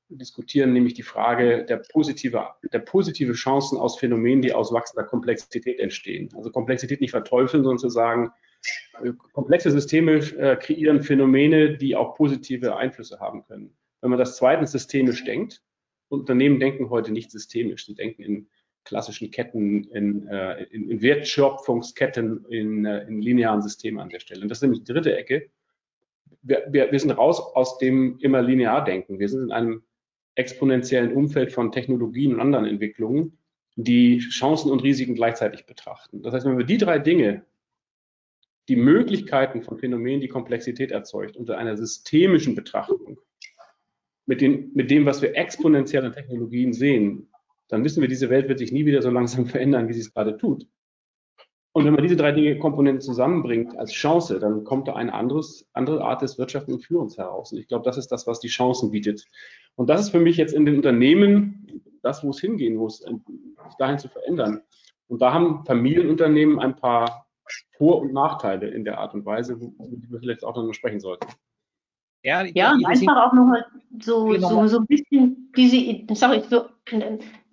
[SPEAKER 4] diskutieren, nämlich die Frage der positive, der positive Chancen aus Phänomenen, die aus wachsender Komplexität entstehen. Also Komplexität nicht verteufeln, sondern zu sagen, äh, komplexe Systeme äh, kreieren Phänomene, die auch positive Einflüsse haben können. Wenn man das zweitens systemisch denkt, Unternehmen denken heute nicht systemisch, sie denken in klassischen Ketten, in, äh, in, in Wertschöpfungsketten, in, äh, in linearen Systemen an der Stelle. Und das ist nämlich die dritte Ecke. Wir, wir, wir sind raus aus dem immer linear denken. Wir sind in einem exponentiellen Umfeld von Technologien und anderen Entwicklungen, die Chancen und Risiken gleichzeitig betrachten. Das heißt, wenn wir die drei Dinge, die Möglichkeiten von Phänomenen, die Komplexität erzeugt, unter einer systemischen Betrachtung mit, den, mit dem, was wir exponentiell an Technologien sehen, dann wissen wir, diese Welt wird sich nie wieder so langsam *laughs* verändern, wie sie es gerade tut. Und wenn man diese drei Dinge Komponenten zusammenbringt als Chance, dann kommt da eine andere Art des Wirtschaften und Führens heraus. Und ich glaube, das ist das, was die Chancen bietet. Und das ist für mich jetzt in den Unternehmen das, wo es hingehen muss, sich dahin zu verändern. Und da haben Familienunternehmen ein paar Vor- und Nachteile in der Art und Weise, über die wir vielleicht auch noch sprechen sollten.
[SPEAKER 5] Ja, ja einfach auch nochmal so, so, so ein bisschen diese, sorry, so,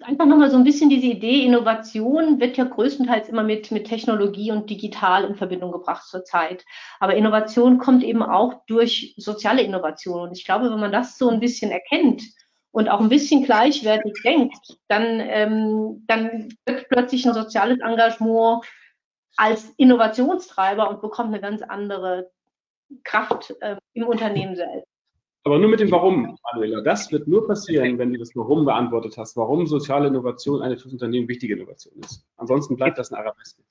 [SPEAKER 5] einfach nochmal so ein bisschen diese Idee, Innovation wird ja größtenteils immer mit, mit Technologie und digital in Verbindung gebracht zurzeit. Aber Innovation kommt eben auch durch soziale Innovation. Und ich glaube, wenn man das so ein bisschen erkennt und auch ein bisschen gleichwertig denkt, dann, ähm, dann wird plötzlich ein soziales Engagement als Innovationstreiber und bekommt eine ganz andere Kraft äh, im Unternehmen selbst.
[SPEAKER 4] Aber nur mit dem Warum, Manuela. Das wird nur passieren, wenn du das Warum beantwortet hast, warum soziale Innovation eine fürs Unternehmen wichtige Innovation ist. Ansonsten bleibt das ein Arabeske.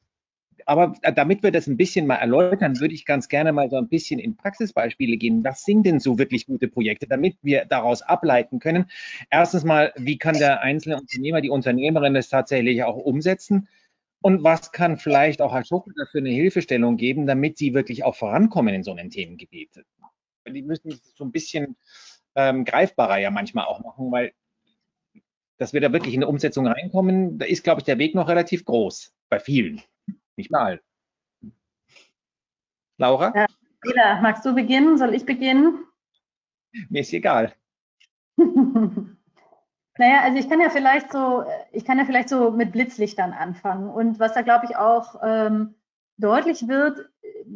[SPEAKER 2] aber damit wir das ein bisschen mal erläutern, würde ich ganz gerne mal so ein bisschen in Praxisbeispiele gehen. Was sind denn so wirklich gute Projekte, damit wir daraus ableiten können? Erstens mal, wie kann der einzelne Unternehmer, die Unternehmerin das tatsächlich auch umsetzen? Und was kann vielleicht auch Herr Schuckel dafür eine Hilfestellung geben, damit sie wirklich auch vorankommen in so einem Themengebiet? Die müssen so ein bisschen ähm, greifbarer ja manchmal auch machen, weil dass wir da wirklich in eine Umsetzung reinkommen, da ist, glaube ich, der Weg noch relativ groß bei vielen, nicht bei allen. Laura? Ja,
[SPEAKER 3] Eda, magst du beginnen? Soll ich beginnen?
[SPEAKER 2] Mir ist egal. *laughs*
[SPEAKER 3] Naja, also ich kann ja vielleicht so, ich kann ja vielleicht so mit Blitzlichtern anfangen. Und was da, glaube ich, auch ähm, deutlich wird,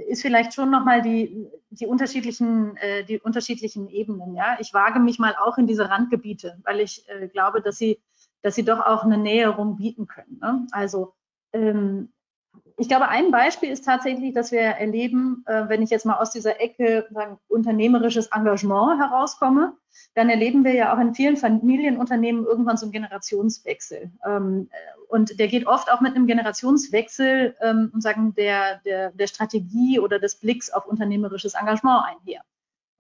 [SPEAKER 3] ist vielleicht schon nochmal die, die unterschiedlichen, äh, die unterschiedlichen Ebenen. Ja, ich wage mich mal auch in diese Randgebiete, weil ich äh, glaube, dass sie, dass sie doch auch eine Näherung bieten können. Ne? Also ähm, ich glaube, ein Beispiel ist tatsächlich, dass wir erleben, äh, wenn ich jetzt mal aus dieser Ecke sagen, unternehmerisches Engagement herauskomme, dann erleben wir ja auch in vielen Familienunternehmen irgendwann so einen Generationswechsel. Ähm, und der geht oft auch mit einem Generationswechsel ähm, und sagen der, der, der Strategie oder des Blicks auf unternehmerisches Engagement einher.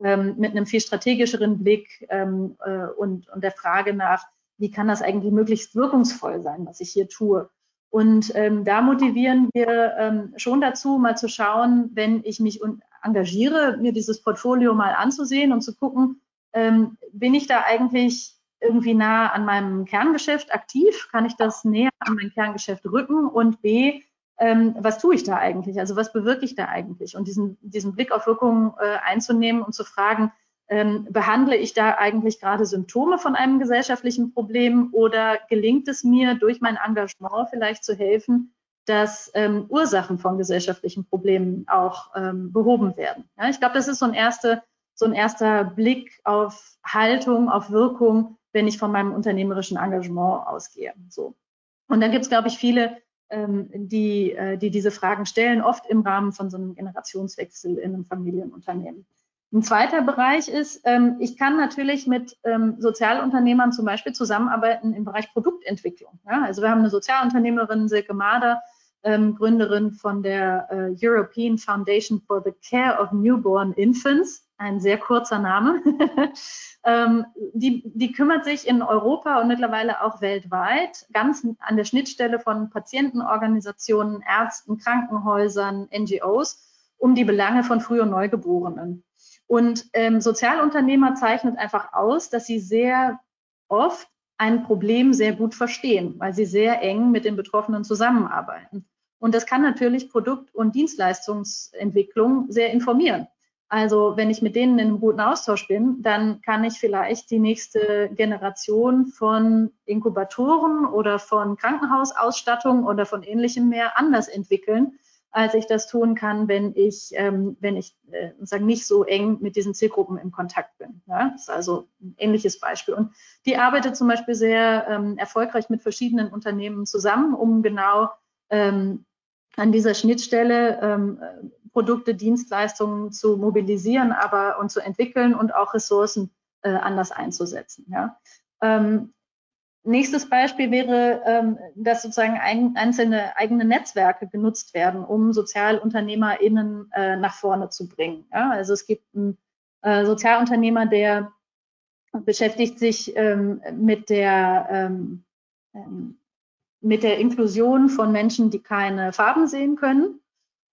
[SPEAKER 3] Ähm, mit einem viel strategischeren Blick äh, und, und der Frage nach, wie kann das eigentlich möglichst wirkungsvoll sein, was ich hier tue. Und ähm, da motivieren wir ähm, schon dazu, mal zu schauen, wenn ich mich engagiere, mir dieses Portfolio mal anzusehen und zu gucken, ähm, bin ich da eigentlich irgendwie nah an meinem Kerngeschäft aktiv? Kann ich das näher an mein Kerngeschäft rücken? Und B, ähm, was tue ich da eigentlich? Also was bewirke ich da eigentlich? Und diesen, diesen Blick auf Wirkung äh, einzunehmen und zu fragen, ähm, behandle ich da eigentlich gerade Symptome von einem gesellschaftlichen Problem oder gelingt es mir durch mein Engagement vielleicht zu helfen, dass ähm, Ursachen von gesellschaftlichen Problemen auch ähm, behoben werden? Ja, ich glaube, das ist so ein, erste, so ein erster Blick auf Haltung, auf Wirkung, wenn ich von meinem unternehmerischen Engagement ausgehe. So. Und dann gibt es, glaube ich, viele, ähm, die, äh, die diese Fragen stellen, oft im Rahmen von so einem Generationswechsel in einem Familienunternehmen. Ein zweiter Bereich ist, ähm, ich kann natürlich mit ähm, Sozialunternehmern zum Beispiel zusammenarbeiten im Bereich Produktentwicklung. Ja? Also wir haben eine Sozialunternehmerin, Silke Mader, ähm, Gründerin von der äh, European Foundation for the Care of Newborn Infants, ein sehr kurzer Name. *laughs* ähm, die, die kümmert sich in Europa und mittlerweile auch weltweit ganz an der Schnittstelle von Patientenorganisationen, Ärzten, Krankenhäusern, NGOs um die Belange von Früh- und Neugeborenen. Und ähm, Sozialunternehmer zeichnet einfach aus, dass sie sehr oft ein Problem sehr gut verstehen, weil sie sehr eng mit den Betroffenen zusammenarbeiten. Und das kann natürlich Produkt- und Dienstleistungsentwicklung sehr informieren. Also wenn ich mit denen in einem guten Austausch bin, dann kann ich vielleicht die nächste Generation von Inkubatoren oder von Krankenhausausstattung oder von ähnlichem mehr anders entwickeln, als ich das tun kann, wenn ich, ähm, wenn ich äh, sagen, nicht so eng mit diesen Zielgruppen in Kontakt bin. Ja? Das ist also ein ähnliches Beispiel. Und die arbeitet zum Beispiel sehr ähm, erfolgreich mit verschiedenen Unternehmen zusammen, um genau ähm, an dieser Schnittstelle ähm, Produkte, Dienstleistungen zu mobilisieren, aber und zu entwickeln und auch Ressourcen äh, anders einzusetzen. Ja? Ähm, Nächstes Beispiel wäre, ähm, dass sozusagen einzelne eigene Netzwerke genutzt werden, um SozialunternehmerInnen äh, nach vorne zu bringen. also es gibt einen äh, Sozialunternehmer, der beschäftigt sich ähm, mit der ähm, mit der Inklusion von Menschen, die keine Farben sehen können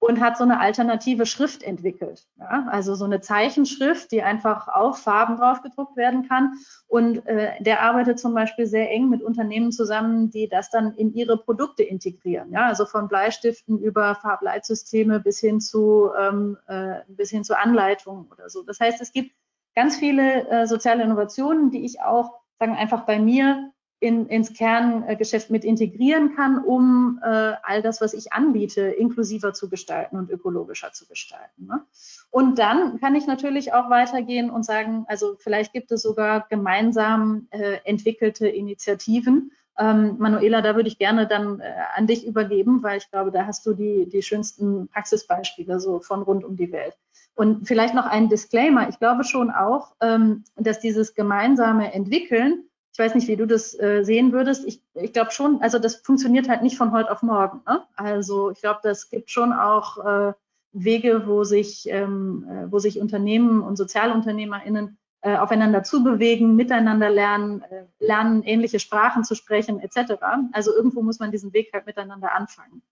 [SPEAKER 3] und hat so eine alternative Schrift entwickelt. Ja? Also so eine Zeichenschrift, die einfach auf Farben drauf gedruckt werden kann. Und äh, der arbeitet zum Beispiel sehr eng mit Unternehmen zusammen, die das dann in ihre Produkte integrieren. Ja? Also von Bleistiften über Farbleitsysteme bis hin zu ähm, äh, bis hin zu Anleitungen oder so. Das heißt, es gibt ganz viele äh, soziale Innovationen, die ich auch sagen einfach bei mir in, ins Kerngeschäft mit integrieren kann, um äh, all das, was ich anbiete, inklusiver zu gestalten und ökologischer zu gestalten. Ne? Und dann kann ich natürlich auch weitergehen und sagen, also vielleicht gibt es sogar gemeinsam äh, entwickelte Initiativen. Ähm, Manuela, da würde ich gerne dann äh, an dich übergeben, weil ich glaube, da hast du die, die schönsten Praxisbeispiele so von rund um die Welt. Und vielleicht noch ein Disclaimer. Ich glaube schon auch, ähm, dass dieses gemeinsame Entwickeln Ich weiß nicht, wie du das äh, sehen würdest. Ich, ich glaube schon, also das funktioniert halt nicht von heute auf morgen. Ne? Also ich glaube, das gibt schon auch äh, Wege, wo sich, ähm, äh, wo sich Unternehmen und SozialunternehmerInnen äh, aufeinander zubewegen, miteinander lernen, äh, lernen, ähnliche Sprachen zu sprechen, etc. Also irgendwo muss man diesen Weg halt miteinander anfangen.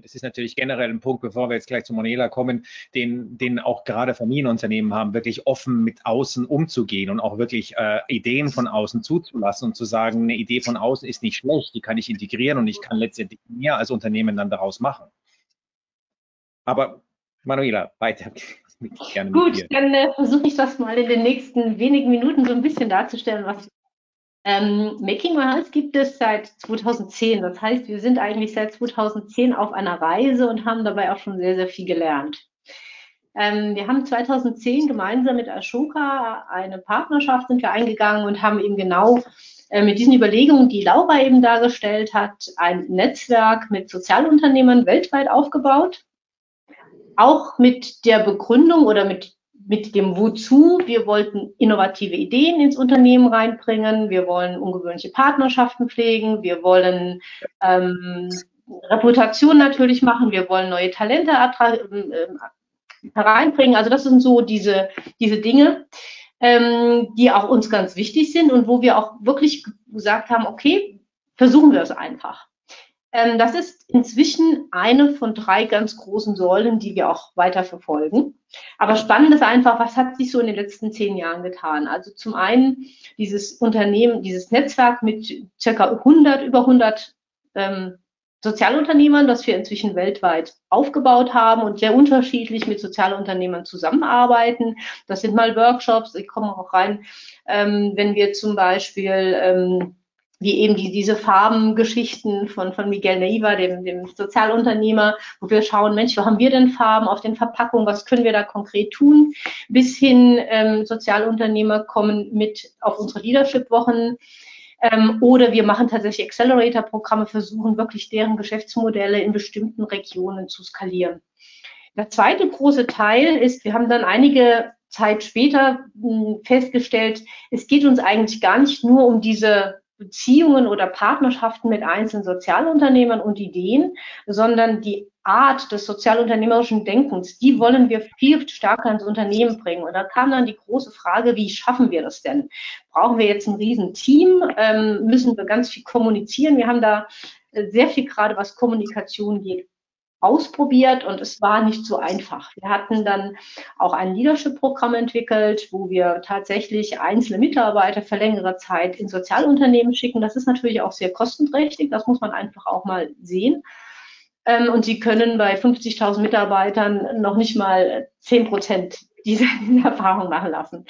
[SPEAKER 2] Das ist natürlich generell ein Punkt, bevor wir jetzt gleich zu Monela kommen, den, den auch gerade Familienunternehmen haben, wirklich offen mit außen umzugehen und auch wirklich äh, Ideen von außen zuzulassen und zu sagen, eine Idee von außen ist nicht schlecht, die kann ich integrieren und ich kann letztendlich mehr als Unternehmen dann daraus machen. Aber Manuela, weiter. *laughs*
[SPEAKER 5] Gut, dann äh, versuche ich das mal in den nächsten wenigen Minuten so ein bisschen darzustellen, was ähm, Making My gibt es seit 2010. Das heißt, wir sind eigentlich seit 2010 auf einer Reise und haben dabei auch schon sehr, sehr viel gelernt. Ähm, wir haben 2010 gemeinsam mit Ashoka eine Partnerschaft sind wir eingegangen und haben eben genau äh, mit diesen Überlegungen, die Laura eben dargestellt hat, ein Netzwerk mit Sozialunternehmern weltweit aufgebaut. Auch mit der Begründung oder mit mit dem Wozu. Wir wollten innovative Ideen ins Unternehmen reinbringen. Wir wollen ungewöhnliche Partnerschaften pflegen. Wir wollen ähm, Reputation natürlich machen. Wir wollen neue Talente äh, hereinbringen. Also das sind so diese, diese Dinge, ähm, die auch uns ganz wichtig sind und wo wir auch wirklich gesagt haben, okay, versuchen wir es einfach. Ähm, das ist inzwischen eine von drei ganz großen Säulen, die wir auch weiter verfolgen. Aber spannend ist einfach, was hat sich so in den letzten zehn Jahren getan? Also zum einen dieses Unternehmen, dieses Netzwerk mit circa 100, über 100 ähm, Sozialunternehmern, das wir inzwischen weltweit aufgebaut haben und sehr unterschiedlich mit Sozialunternehmern zusammenarbeiten. Das sind mal Workshops, ich komme auch rein, ähm, wenn wir zum Beispiel ähm, wie eben die, diese Farbengeschichten von, von Miguel Neiva, dem, dem Sozialunternehmer, wo wir schauen, Mensch, wo haben wir denn Farben auf den Verpackungen, was können wir da konkret tun, bis hin ähm, Sozialunternehmer kommen mit auf unsere Leadership-Wochen. Ähm, oder wir machen tatsächlich Accelerator-Programme, versuchen wirklich deren Geschäftsmodelle in bestimmten Regionen zu skalieren. Der zweite große Teil ist, wir haben dann einige Zeit später hm, festgestellt, es geht uns eigentlich gar nicht nur um diese Beziehungen oder Partnerschaften mit einzelnen Sozialunternehmern und Ideen, sondern die Art des sozialunternehmerischen Denkens, die wollen wir viel stärker ins Unternehmen bringen. Und da kam dann die große Frage, wie schaffen wir das denn? Brauchen wir jetzt ein Riesenteam? Ähm, müssen wir ganz viel kommunizieren? Wir haben da sehr viel gerade, was Kommunikation geht, ausprobiert und es war nicht so einfach. Wir hatten dann auch ein Leadership-Programm entwickelt, wo wir tatsächlich einzelne Mitarbeiter für längere Zeit in Sozialunternehmen schicken. Das ist natürlich auch sehr kostenträchtig, das muss man einfach auch mal sehen. Ähm, und sie können bei 50.000 Mitarbeitern noch nicht mal 10 Prozent dieser *laughs* Erfahrung machen lassen.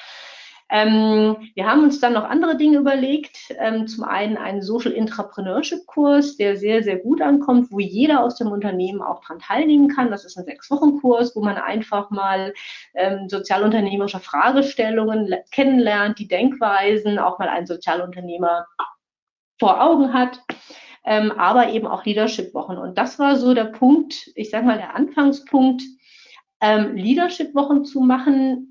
[SPEAKER 5] Ähm, wir haben uns dann noch andere Dinge überlegt. Ähm, zum einen einen Social Entrepreneurship Kurs, der sehr, sehr gut ankommt, wo jeder aus dem Unternehmen auch dran teilnehmen kann. Das ist ein Sechs-Wochen-Kurs, wo man einfach mal ähm, sozialunternehmerische Fragestellungen kennenlernt, die Denkweisen, auch mal einen Sozialunternehmer vor Augen hat. Ähm, aber eben auch Leadership-Wochen. Und das war so der Punkt, ich sage mal, der Anfangspunkt, ähm, Leadership-Wochen zu machen,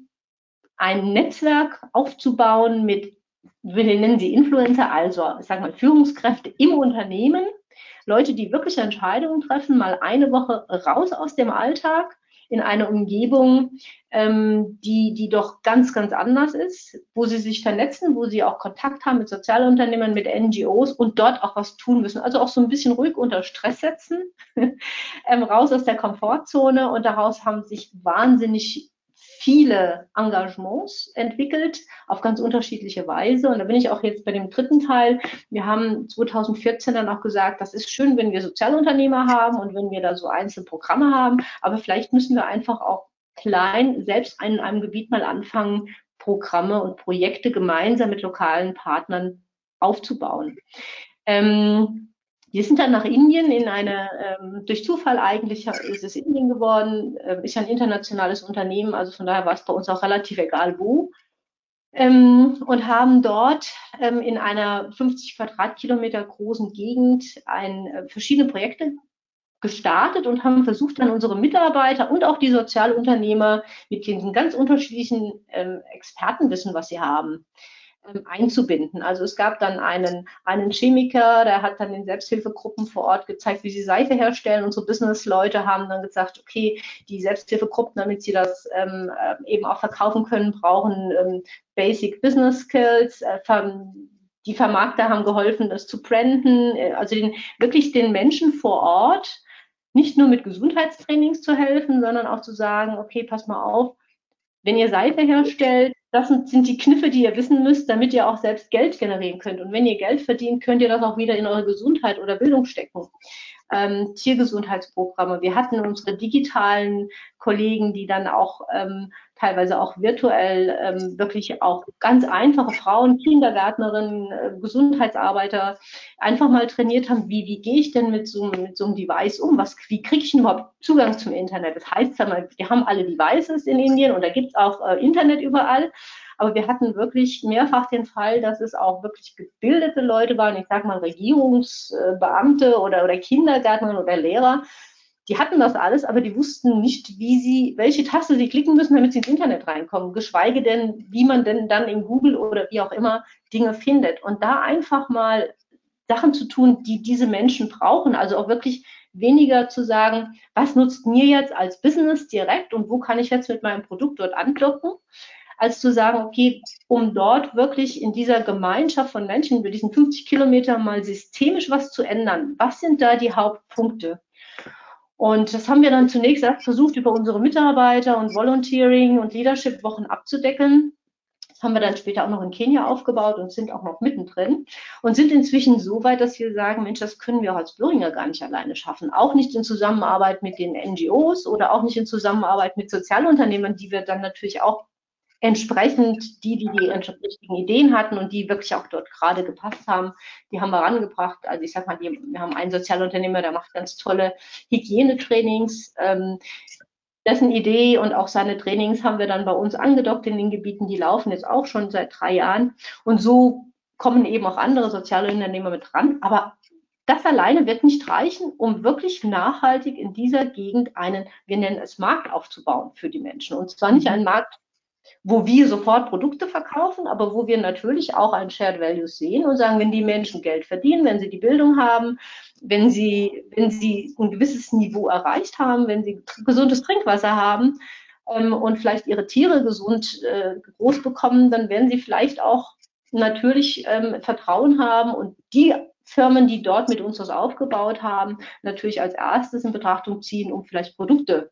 [SPEAKER 5] ein Netzwerk aufzubauen mit, wir nennen sie Influencer, also ich sage mal Führungskräfte im Unternehmen, Leute, die wirklich Entscheidungen treffen, mal eine Woche raus aus dem Alltag in eine Umgebung, ähm, die, die doch ganz, ganz anders ist, wo sie sich vernetzen, wo sie auch Kontakt haben mit Sozialunternehmern, mit NGOs und dort auch was tun müssen. Also auch so ein bisschen ruhig unter Stress setzen, *laughs* ähm, raus aus der Komfortzone und daraus haben sich wahnsinnig viele Engagements entwickelt auf ganz unterschiedliche Weise. Und da bin ich auch jetzt bei dem dritten Teil. Wir haben 2014 dann auch gesagt, das ist schön, wenn wir Sozialunternehmer haben und wenn wir da so einzelne Programme haben, aber vielleicht müssen wir einfach auch klein selbst in einem Gebiet mal anfangen, Programme und Projekte gemeinsam mit lokalen Partnern aufzubauen. Ähm, wir sind dann nach Indien in eine, ähm, durch Zufall eigentlich ist es Indien geworden, äh, ist ja ein internationales Unternehmen, also von daher war es bei uns auch relativ egal wo. Ähm, und haben dort ähm, in einer 50 Quadratkilometer großen Gegend ein, äh, verschiedene Projekte gestartet und haben versucht, dann unsere Mitarbeiter und auch die Sozialunternehmer mit diesen ganz unterschiedlichen ähm, Expertenwissen, was sie haben, einzubinden. Also es gab dann einen, einen Chemiker, der hat dann in Selbsthilfegruppen vor Ort gezeigt, wie sie Seife herstellen. Unsere Business-Leute haben dann gesagt, okay, die Selbsthilfegruppen, damit sie das ähm, äh, eben auch verkaufen können, brauchen ähm, Basic Business Skills. Äh, die Vermarkter haben geholfen, das zu branden, äh, also den, wirklich den Menschen vor Ort nicht nur mit Gesundheitstrainings zu helfen, sondern auch zu sagen, okay, pass mal auf, wenn ihr Seife herstellt, das sind die Kniffe, die ihr wissen müsst, damit ihr auch selbst Geld generieren könnt. Und wenn ihr Geld verdient, könnt ihr das auch wieder in eure Gesundheit oder Bildung stecken ähm, Tiergesundheitsprogramme. Wir hatten unsere digitalen Kollegen, die dann auch ähm, teilweise auch virtuell ähm, wirklich auch ganz einfache Frauen, Kindergärtnerinnen, äh, Gesundheitsarbeiter einfach mal trainiert haben, wie, wie gehe ich denn mit so, mit so einem Device um? Was, wie kriege ich überhaupt Zugang zum Internet? Das heißt wir haben alle Devices in Indien und da gibt es auch äh, Internet überall. Aber wir hatten wirklich mehrfach den Fall, dass es auch wirklich gebildete Leute waren, ich sage mal Regierungsbeamte oder, oder Kindergärtner oder Lehrer, die hatten das alles, aber die wussten nicht, wie sie, welche Taste sie klicken müssen, damit sie ins Internet reinkommen, geschweige denn, wie man denn dann in Google oder wie auch immer Dinge findet. Und da einfach mal Sachen zu tun, die diese Menschen brauchen, also auch wirklich weniger zu sagen, was nutzt mir jetzt als Business direkt und wo kann ich jetzt mit meinem Produkt dort andocken, als zu sagen, okay, um dort wirklich in dieser Gemeinschaft von Menschen über diesen 50 Kilometer mal systemisch was zu ändern. Was sind da die Hauptpunkte? Und das haben wir dann zunächst versucht, über unsere Mitarbeiter und Volunteering und Leadership-Wochen abzudecken. Das haben wir dann später auch noch in Kenia aufgebaut und sind auch noch mittendrin und sind inzwischen so weit, dass wir sagen, Mensch, das können wir als Böhringer gar nicht alleine schaffen. Auch nicht in Zusammenarbeit mit den NGOs oder auch nicht in Zusammenarbeit mit Sozialunternehmern, die wir dann natürlich auch entsprechend die, die die richtigen Ideen hatten und die wirklich auch dort gerade gepasst haben, die haben wir rangebracht. Also ich sag mal, die, wir haben einen Sozialunternehmer, der macht ganz tolle Hygienetrainings. Ähm, dessen Idee und auch seine Trainings haben wir dann bei uns angedockt in den Gebieten. Die laufen jetzt auch schon seit drei Jahren. Und so kommen eben auch andere soziale Unternehmer mit dran. Aber das alleine wird nicht reichen, um wirklich nachhaltig in dieser Gegend einen, wir nennen es Markt aufzubauen für die Menschen. Und zwar nicht einen Markt wo wir sofort Produkte verkaufen, aber wo wir natürlich auch ein Shared Value sehen und sagen, wenn die Menschen Geld verdienen, wenn sie die Bildung haben, wenn sie, wenn sie ein gewisses Niveau erreicht haben, wenn sie gesundes Trinkwasser haben ähm, und vielleicht ihre Tiere gesund äh, groß bekommen, dann werden sie vielleicht auch natürlich ähm, Vertrauen haben und die Firmen, die dort mit uns was aufgebaut haben, natürlich als erstes in Betrachtung ziehen, um vielleicht Produkte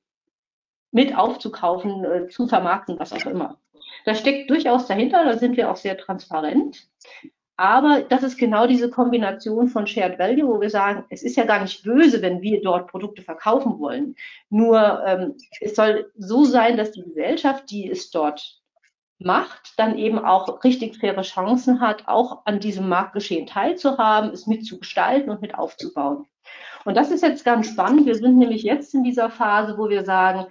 [SPEAKER 5] mit aufzukaufen, äh, zu vermarkten, was auch immer. Das steckt durchaus dahinter, da sind wir auch sehr transparent. Aber das ist genau diese Kombination von Shared Value, wo wir sagen, es ist ja gar nicht böse, wenn wir dort Produkte verkaufen wollen. Nur ähm, es soll so sein, dass die Gesellschaft, die es dort macht, dann eben auch richtig faire Chancen hat, auch an diesem Marktgeschehen teilzuhaben, es mitzugestalten und mit aufzubauen. Und das ist jetzt ganz spannend. Wir sind nämlich jetzt in dieser Phase, wo wir sagen,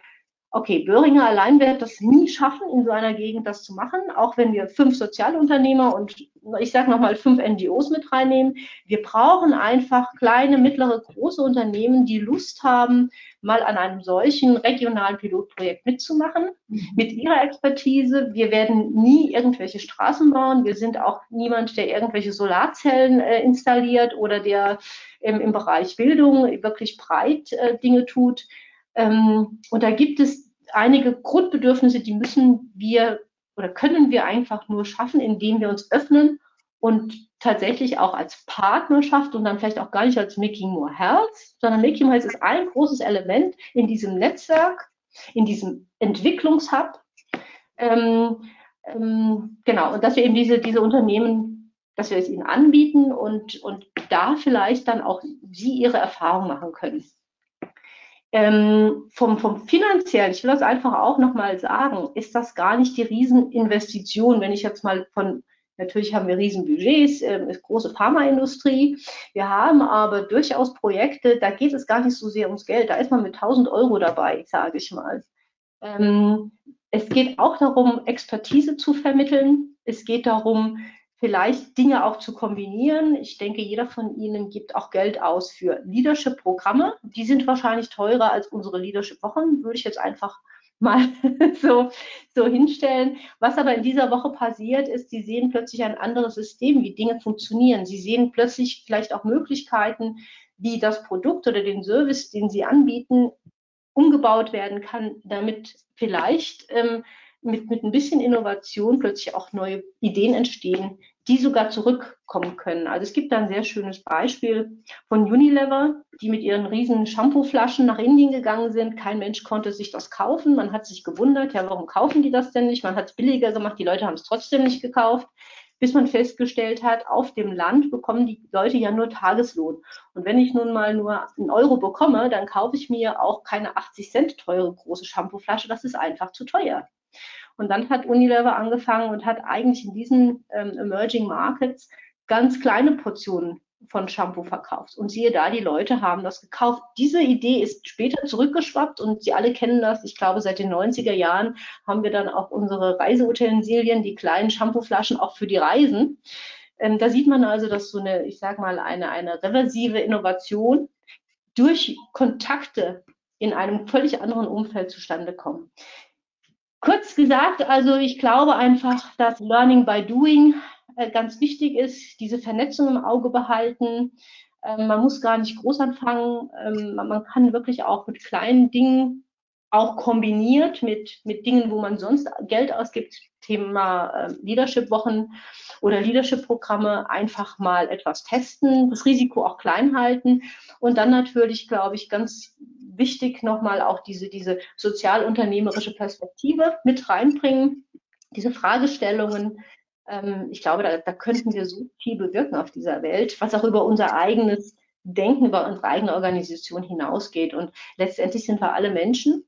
[SPEAKER 5] okay, Böhringer allein wird das nie schaffen, in so einer Gegend das zu machen, auch wenn wir fünf Sozialunternehmer und ich sage nochmal fünf NGOs mit reinnehmen. Wir brauchen einfach kleine, mittlere, große Unternehmen, die Lust haben, mal an einem solchen regionalen Pilotprojekt mitzumachen, mhm. mit ihrer Expertise. Wir werden nie irgendwelche Straßen bauen. Wir sind auch niemand, der irgendwelche Solarzellen äh, installiert oder der ähm, im Bereich Bildung wirklich breit äh, Dinge tut. Ähm, und da gibt es einige Grundbedürfnisse, die müssen wir oder können wir einfach nur schaffen, indem wir uns öffnen und tatsächlich auch als Partnerschaft und dann vielleicht auch gar nicht als Making More Health, sondern Making More Health ist ein großes Element in diesem Netzwerk, in diesem Entwicklungshub. Ähm, ähm, genau, und dass wir eben diese, diese Unternehmen, dass wir es ihnen anbieten und, und da vielleicht dann auch sie ihre Erfahrung machen können. Ähm, vom, vom finanziellen, ich will das einfach auch nochmal sagen, ist das gar nicht die Rieseninvestition, wenn ich jetzt mal von, natürlich haben wir Riesenbudgets, äh, große Pharmaindustrie, wir haben aber durchaus Projekte, da geht es gar nicht so sehr ums Geld, da ist man mit 1000 Euro dabei, sage ich mal. Ähm, es geht auch darum, Expertise zu vermitteln. Es geht darum, vielleicht Dinge auch zu kombinieren. Ich denke, jeder von Ihnen gibt auch Geld aus für Leadership-Programme. Die sind wahrscheinlich teurer als unsere Leadership-Wochen, würde ich jetzt einfach mal *laughs* so, so hinstellen. Was aber in dieser Woche passiert ist, sie sehen plötzlich ein anderes System, wie Dinge funktionieren. Sie sehen plötzlich vielleicht auch Möglichkeiten, wie das Produkt oder den Service, den sie anbieten, umgebaut werden kann, damit vielleicht ähm, mit, mit ein bisschen Innovation plötzlich auch neue Ideen entstehen, die sogar zurückkommen können. Also es gibt da ein sehr schönes Beispiel von Unilever, die mit ihren riesen Shampooflaschen nach Indien gegangen sind. Kein Mensch konnte sich das kaufen. Man hat sich gewundert, ja, warum kaufen die das denn nicht? Man hat es billiger gemacht, die Leute haben es trotzdem nicht gekauft, bis man festgestellt hat, auf dem Land bekommen die Leute ja nur Tageslohn. Und wenn ich nun mal nur einen Euro bekomme, dann kaufe ich mir auch keine 80 Cent teure große Shampooflasche. Das ist einfach zu teuer. Und dann hat Unilever angefangen und hat eigentlich in diesen ähm, Emerging Markets ganz kleine Portionen von Shampoo verkauft. Und siehe da, die Leute haben das gekauft. Diese Idee ist später zurückgeschwappt und Sie alle kennen das. Ich glaube, seit den 90er Jahren haben wir dann auch unsere Reiseutensilien, die kleinen Shampooflaschen auch für die Reisen. Ähm, da sieht man also, dass so eine, ich sage mal, eine, eine reversive Innovation durch Kontakte in einem völlig anderen Umfeld zustande kommt. Kurz gesagt, also ich glaube einfach, dass Learning by Doing äh, ganz wichtig ist, diese Vernetzung im Auge behalten. Ähm, man muss gar nicht groß anfangen. Ähm, man kann wirklich auch mit kleinen Dingen, auch kombiniert mit, mit Dingen, wo man sonst Geld ausgibt, Thema äh, Leadership-Wochen oder Leadership-Programme, einfach mal etwas testen, das Risiko auch klein halten und dann natürlich, glaube ich, ganz wichtig nochmal auch diese, diese sozialunternehmerische Perspektive mit reinbringen, diese Fragestellungen. Ähm, ich glaube, da, da könnten wir so viel bewirken auf dieser Welt, was auch über unser eigenes Denken, über unsere eigene Organisation hinausgeht. Und letztendlich sind wir alle Menschen.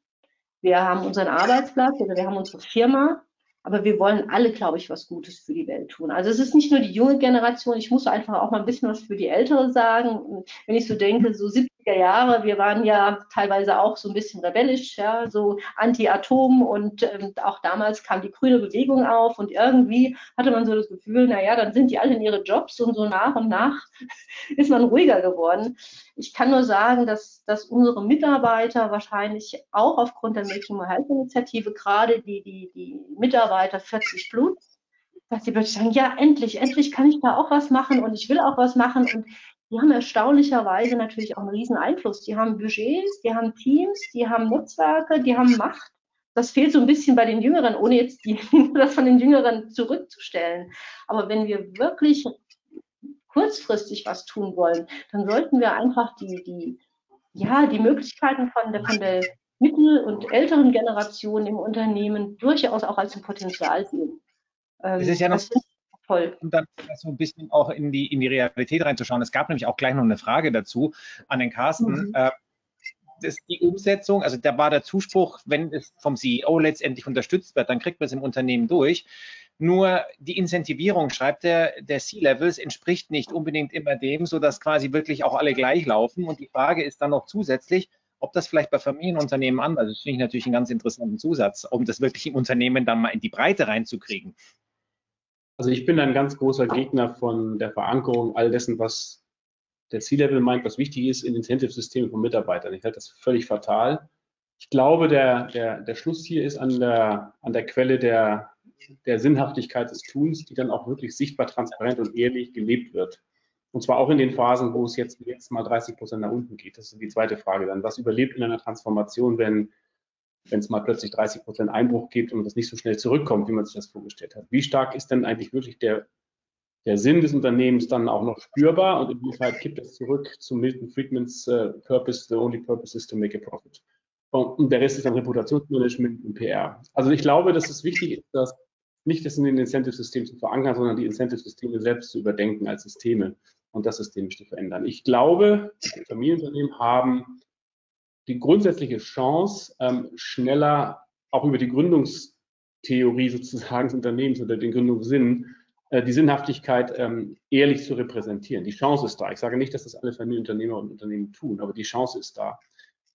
[SPEAKER 5] Wir haben unseren Arbeitsplatz oder wir haben unsere Firma aber wir wollen alle, glaube ich, was Gutes für die Welt tun. Also es ist nicht nur die junge Generation, ich muss einfach auch mal ein bisschen was für die Ältere sagen. Wenn ich so denke, so 70er Jahre, wir waren ja teilweise auch so ein bisschen rebellisch, ja, so anti-Atom. Und ähm, auch damals kam die grüne Bewegung auf. Und irgendwie hatte man so das Gefühl, naja, dann sind die alle in ihre Jobs. Und so nach und nach *laughs* ist man ruhiger geworden. Ich kann nur sagen, dass, dass unsere Mitarbeiter wahrscheinlich auch aufgrund der Making My Health Initiative gerade die, die, die Mitarbeiter 40 plus, dass sie wirklich sagen, ja, endlich, endlich kann ich da auch was machen. Und ich will auch was machen. Und die haben erstaunlicherweise natürlich auch einen riesen Einfluss. Die haben Budgets, die haben Teams, die haben Netzwerke, die haben Macht. Das fehlt so ein bisschen bei den Jüngeren, ohne jetzt die, *laughs* das von den Jüngeren zurückzustellen. Aber wenn wir wirklich kurzfristig was tun wollen, dann sollten wir einfach die, die, ja, die Möglichkeiten von der, von der mittel- und älteren Generation im Unternehmen durchaus auch als ein Potenzial sehen.
[SPEAKER 2] Ähm, es ist ja noch toll. Um dann so ein bisschen auch in die, in die Realität reinzuschauen. Es gab nämlich auch gleich noch eine Frage dazu an den Carsten. Mhm. Äh, das, die Umsetzung, also da war der Zuspruch, wenn es vom CEO letztendlich unterstützt wird, dann kriegt man es im Unternehmen durch. Nur die Incentivierung, schreibt er, der C-Levels entspricht nicht unbedingt immer dem, sodass quasi wirklich auch alle gleich laufen. Und die Frage ist dann noch zusätzlich, ob das vielleicht bei Familienunternehmen anders ist. Das finde ich natürlich einen ganz interessanten Zusatz, um das wirklich im Unternehmen dann mal in die Breite reinzukriegen.
[SPEAKER 4] Also ich bin ein ganz großer Gegner von der Verankerung all dessen, was der C-Level meint, was wichtig ist in Incentive-Systemen von Mitarbeitern. Ich halte das völlig fatal. Ich glaube, der, der, der Schluss hier ist an der, an der Quelle der, der Sinnhaftigkeit des Tuns, die dann auch wirklich sichtbar, transparent und ehrlich gelebt wird. Und zwar auch in den Phasen, wo es jetzt, jetzt mal 30 Prozent nach unten geht. Das ist die zweite Frage dann. Was überlebt in einer Transformation, wenn wenn es mal plötzlich 30 Prozent Einbruch gibt und das nicht so schnell zurückkommt, wie man sich das vorgestellt hat? Wie stark ist denn eigentlich wirklich der, der Sinn des Unternehmens dann auch noch spürbar und inwieweit kippt es zurück zu Milton Friedmans uh, Purpose, the only purpose is to make a profit. Und der Rest ist dann Reputationsmanagement und PR. Also ich glaube, dass es wichtig ist, dass nicht das in den Incentive-Systemen zu verankern, sondern die Incentive-Systeme selbst zu überdenken als Systeme und das systemisch zu verändern. Ich glaube, Familienunternehmen haben die grundsätzliche Chance, ähm, schneller auch über die Gründungstheorie sozusagen des Unternehmens oder den Gründungssinn äh, die Sinnhaftigkeit ähm, ehrlich zu repräsentieren. Die Chance ist da. Ich sage nicht, dass das alle Familienunternehmer und Unternehmen tun, aber die Chance ist da,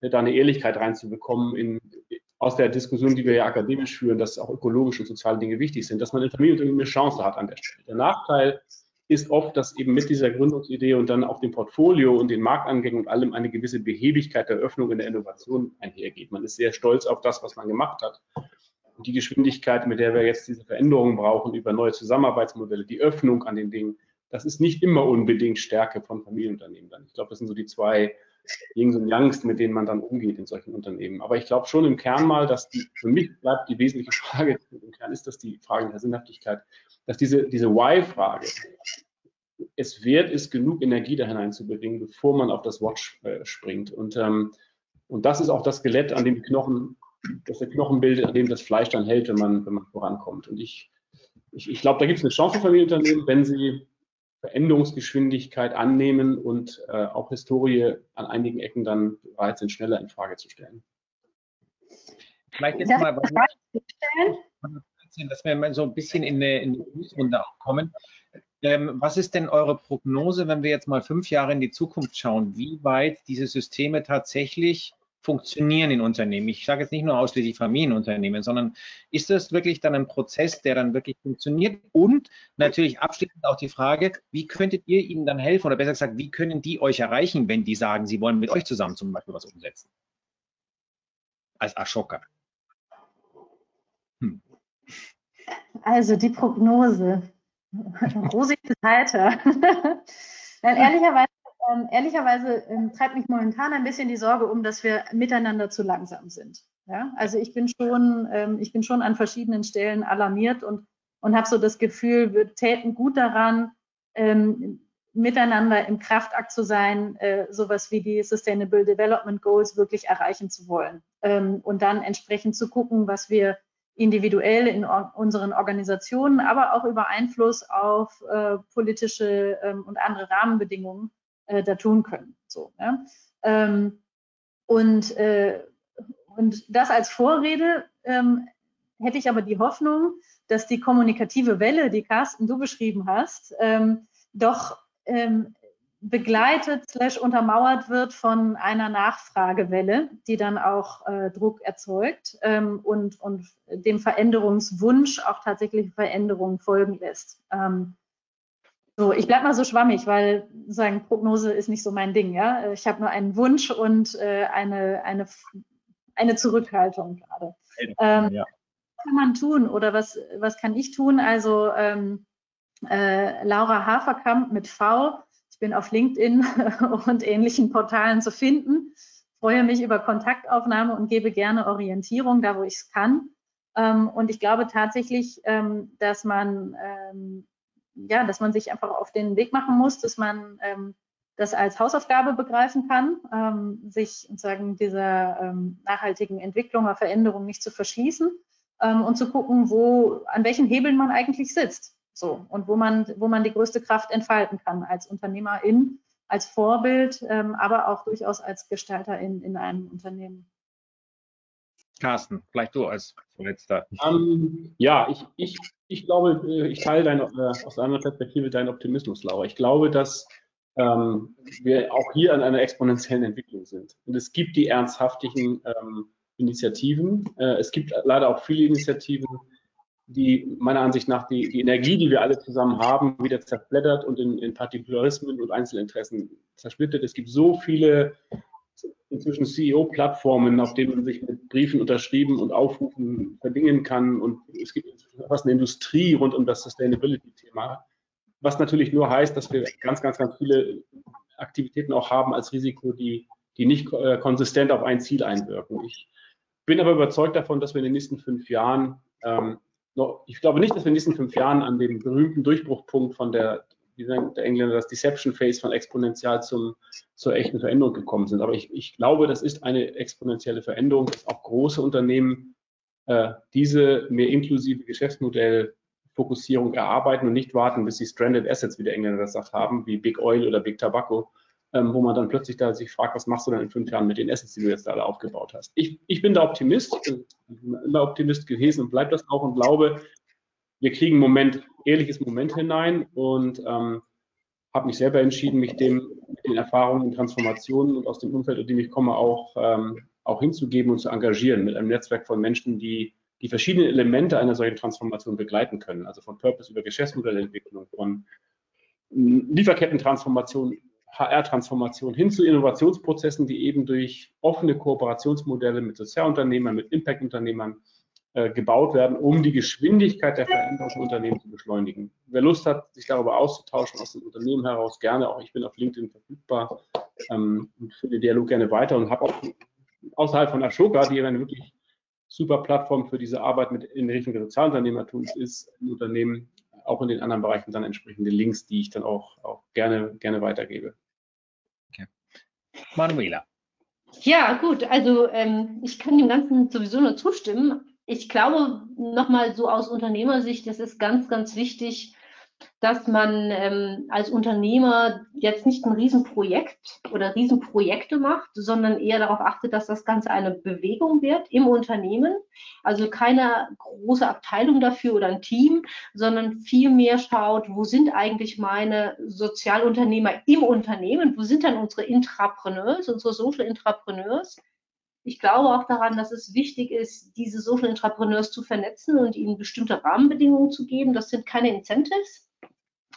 [SPEAKER 4] da eine Ehrlichkeit reinzubekommen in, aus der Diskussion, die wir ja akademisch führen, dass auch ökologische und soziale Dinge wichtig sind, dass man in Familienunternehmen eine Chance hat an der Stelle. Der Nachteil oft, dass eben mit dieser Gründungsidee und dann auch dem Portfolio und den Marktangängen und allem eine gewisse Behebigkeit der Öffnung in der Innovation einhergeht. Man ist sehr stolz auf das, was man gemacht hat. Und die Geschwindigkeit, mit der wir jetzt diese Veränderungen brauchen über neue Zusammenarbeitsmodelle, die Öffnung an den Dingen, das ist nicht immer unbedingt Stärke von Familienunternehmen dann. Ich glaube, das sind so die zwei Yings und Yangs, mit denen man dann umgeht in solchen Unternehmen. Aber ich glaube schon im Kern mal, dass die, für mich bleibt die wesentliche Frage, im Kern ist das die Frage der Sinnhaftigkeit, dass diese, diese Why-Frage, es wert ist, genug Energie da hineinzubringen, bevor man auf das Watch äh, springt. Und, ähm, und das ist auch das Skelett, an dem die Knochen, das der Knochen bildet, an dem das Fleisch dann hält, wenn man, wenn man vorankommt. Und ich, ich, ich glaube, da gibt es eine Chance für Familienunternehmen, wenn sie Veränderungsgeschwindigkeit annehmen und äh, auch Historie an einigen Ecken dann bereit sind, schneller in Frage zu stellen.
[SPEAKER 2] Vielleicht jetzt mal, dass wir mal so ein bisschen in eine, in eine Runde kommen. Ähm, was ist denn eure Prognose, wenn wir jetzt mal fünf Jahre in die Zukunft schauen, wie weit diese Systeme tatsächlich funktionieren in Unternehmen? Ich sage jetzt nicht nur ausschließlich Familienunternehmen, sondern ist das wirklich dann ein Prozess, der dann wirklich funktioniert? Und natürlich abschließend auch die Frage, wie könntet ihr ihnen dann helfen oder besser gesagt, wie können die euch erreichen, wenn die sagen, sie wollen mit euch zusammen zum Beispiel was umsetzen? Als Ashoka.
[SPEAKER 3] Hm. Also die Prognose. *laughs* Rosig bis heiter. *laughs* Nein, ehrlicherweise, ähm, ehrlicherweise ähm, treibt mich momentan ein bisschen die Sorge um, dass wir miteinander zu langsam sind. Ja? Also ich bin schon, ähm, ich bin schon an verschiedenen Stellen alarmiert und, und habe so das Gefühl, wir täten gut daran, ähm, miteinander im Kraftakt zu sein, äh, sowas wie die Sustainable Development Goals wirklich erreichen zu wollen. Ähm, und dann entsprechend zu gucken, was wir individuell in unseren Organisationen, aber auch über Einfluss auf äh, politische ähm, und andere Rahmenbedingungen äh, da tun können. So, ja? ähm, und, äh, und das als Vorrede ähm, hätte ich aber die Hoffnung, dass die kommunikative Welle, die Carsten du beschrieben hast, ähm, doch ähm, begleitet slash untermauert wird von einer Nachfragewelle, die dann auch äh, Druck erzeugt ähm, und, und dem Veränderungswunsch auch tatsächlich Veränderungen folgen lässt. Ähm, so, ich bleibe mal so schwammig, weil sagen Prognose ist nicht so mein Ding. Ja, ich habe nur einen Wunsch und äh, eine, eine, eine Zurückhaltung gerade. Ähm, ja. Was kann man tun oder was, was kann ich tun? Also ähm, äh, Laura Haferkamp mit V bin auf LinkedIn *laughs* und ähnlichen Portalen zu finden. Freue mich über Kontaktaufnahme und gebe gerne Orientierung, da wo ich es kann. Ähm, und ich glaube tatsächlich, ähm, dass man, ähm, ja, dass man sich einfach auf den Weg machen muss, dass man das als Hausaufgabe begreifen kann, sich sozusagen dieser nachhaltigen Entwicklung oder Veränderung nicht zu verschließen und zu gucken, wo, an welchen Hebeln man eigentlich sitzt. So, und wo man, wo man die größte Kraft entfalten kann als Unternehmerin, als Vorbild, ähm, aber auch durchaus als Gestalterin in einem Unternehmen.
[SPEAKER 2] Carsten, vielleicht du als Vorletzter.
[SPEAKER 4] Ähm, ja, ich, ich, ich glaube, äh, ich teile deine, äh, aus einer Perspektive deinen Optimismus, Laura. Ich glaube, dass ähm, wir auch hier an einer exponentiellen Entwicklung sind. Und es gibt die ernsthaftigen ähm, Initiativen. Äh, es gibt leider auch viele Initiativen, die meiner Ansicht nach die, die Energie, die wir alle zusammen haben, wieder zerblättert und in, in Partikularismen und Einzelinteressen zersplittert. Es gibt so viele inzwischen CEO-Plattformen, auf denen man sich mit Briefen unterschrieben und Aufrufen verdingen kann. Und es gibt fast eine Industrie rund um das Sustainability-Thema, was natürlich nur heißt, dass wir ganz, ganz, ganz viele Aktivitäten auch haben als Risiko, die, die nicht äh, konsistent auf ein Ziel einwirken. Ich bin aber überzeugt davon, dass wir in den nächsten fünf Jahren ähm, ich glaube nicht, dass wir in den nächsten fünf Jahren an dem berühmten Durchbruchpunkt von der, wie sagt der Engländer, das Deception Phase von exponentiell zum, zur echten Veränderung gekommen sind. Aber ich, ich glaube, das ist eine exponentielle Veränderung, dass auch große Unternehmen äh, diese mehr inklusive Geschäftsmodellfokussierung erarbeiten und nicht warten, bis sie Stranded Assets, wie der Engländer das sagt, haben, wie Big Oil oder Big Tobacco, ähm, wo man dann plötzlich da sich fragt, was machst du dann in fünf Jahren mit den Assets, die du jetzt alle aufgebaut hast. Ich, ich bin da Optimist, immer Optimist gewesen und bleibe das auch und glaube, wir kriegen einen Moment, ehrliches Moment hinein und ähm, habe mich selber entschieden, mich dem den Erfahrungen und Transformationen und aus dem Umfeld, aus dem ich komme, auch, ähm, auch hinzugeben und zu engagieren mit einem Netzwerk von Menschen, die die verschiedenen Elemente einer solchen Transformation begleiten können, also von Purpose über Geschäftsmodellentwicklung, von Lieferkettentransformation, HR-Transformation hin zu Innovationsprozessen, die eben durch offene Kooperationsmodelle mit Sozialunternehmern, mit Impact-Unternehmern äh, gebaut werden, um die Geschwindigkeit der Veränderung im Unternehmen zu beschleunigen. Wer Lust hat, sich darüber auszutauschen aus dem Unternehmen heraus, gerne auch. Ich bin auf LinkedIn verfügbar ähm, und führe den Dialog gerne weiter und habe auch außerhalb von Ashoka, die eine wirklich super Plattform für diese Arbeit mit in Richtung des Sozialunternehmertums ist, im Unternehmen, auch in den anderen Bereichen dann entsprechende Links, die ich dann auch, auch gerne, gerne weitergebe.
[SPEAKER 2] Manuela.
[SPEAKER 5] Ja, gut. Also ähm, ich kann dem Ganzen sowieso nur zustimmen ich glaube, nochmal so aus Unternehmersicht, das ist ganz, ganz wichtig, dass man ähm, als Unternehmer jetzt nicht ein Riesenprojekt oder Riesenprojekte macht, sondern eher darauf achtet, dass das Ganze eine Bewegung wird im Unternehmen. Also keine große Abteilung dafür oder ein Team, sondern vielmehr schaut, wo sind eigentlich meine Sozialunternehmer im Unternehmen, wo sind dann unsere Intrapreneurs, unsere Social Intrapreneurs ich glaube auch daran, dass es wichtig ist, diese Social Entrepreneurs zu vernetzen und ihnen bestimmte Rahmenbedingungen zu geben. Das sind keine Incentives,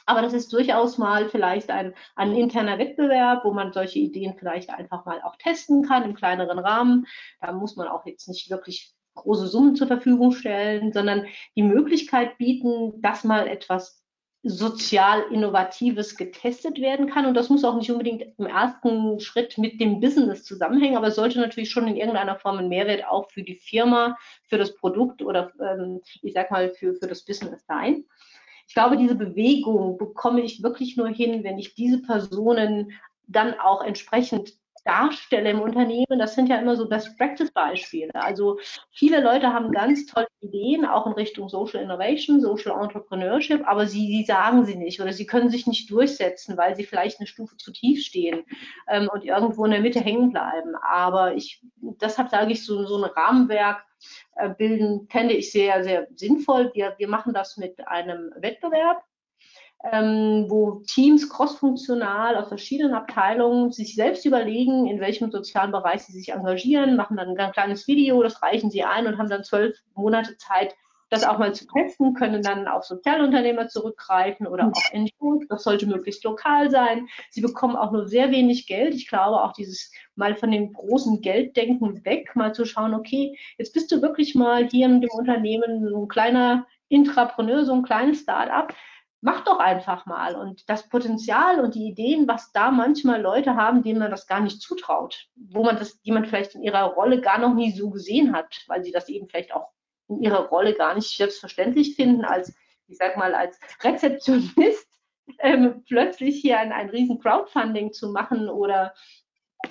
[SPEAKER 5] aber das ist durchaus mal vielleicht ein, ein interner Wettbewerb, wo man solche Ideen vielleicht einfach mal auch testen kann im kleineren Rahmen. Da muss man auch jetzt nicht wirklich große Summen zur Verfügung stellen, sondern die Möglichkeit bieten, dass mal etwas sozial Innovatives getestet werden kann. Und das muss auch nicht unbedingt im ersten Schritt mit dem Business zusammenhängen, aber es sollte natürlich schon in irgendeiner Form ein Mehrwert auch für die Firma, für das Produkt oder ähm, ich sag mal für, für das Business sein. Ich glaube, diese Bewegung bekomme ich wirklich nur hin, wenn ich diese Personen dann auch entsprechend darstelle im Unternehmen, das sind ja immer so Best-Practice-Beispiele. Also viele Leute haben ganz tolle Ideen, auch in Richtung Social Innovation, Social Entrepreneurship, aber sie, sie sagen sie nicht oder sie können sich nicht durchsetzen, weil sie vielleicht eine Stufe zu tief stehen ähm, und irgendwo in der Mitte hängen bleiben. Aber ich, deshalb sage ich, so, so ein Rahmenwerk äh, bilden, fände ich sehr, sehr sinnvoll. Wir, wir machen das mit einem Wettbewerb ähm, wo Teams crossfunktional aus verschiedenen Abteilungen sich selbst überlegen, in welchem sozialen Bereich sie sich engagieren, machen dann ein kleines Video, das reichen sie ein und haben dann zwölf Monate Zeit, das auch mal zu testen, können dann auf Sozialunternehmer zurückgreifen oder auch NGOs. Das sollte möglichst lokal sein. Sie bekommen auch nur sehr wenig Geld. Ich glaube auch dieses mal von dem großen Gelddenken weg, mal zu schauen, okay, jetzt bist du wirklich mal hier in dem Unternehmen so ein kleiner Intrapreneur, so ein kleines Start-up mach doch einfach mal. Und das Potenzial und die Ideen, was da manchmal Leute haben, denen man das gar nicht zutraut, wo man das, die man vielleicht in ihrer Rolle gar noch nie so gesehen hat, weil sie das eben vielleicht auch in ihrer Rolle gar nicht selbstverständlich finden, als, ich sag mal, als Rezeptionist *laughs* ähm, plötzlich hier ein, ein riesen Crowdfunding zu machen oder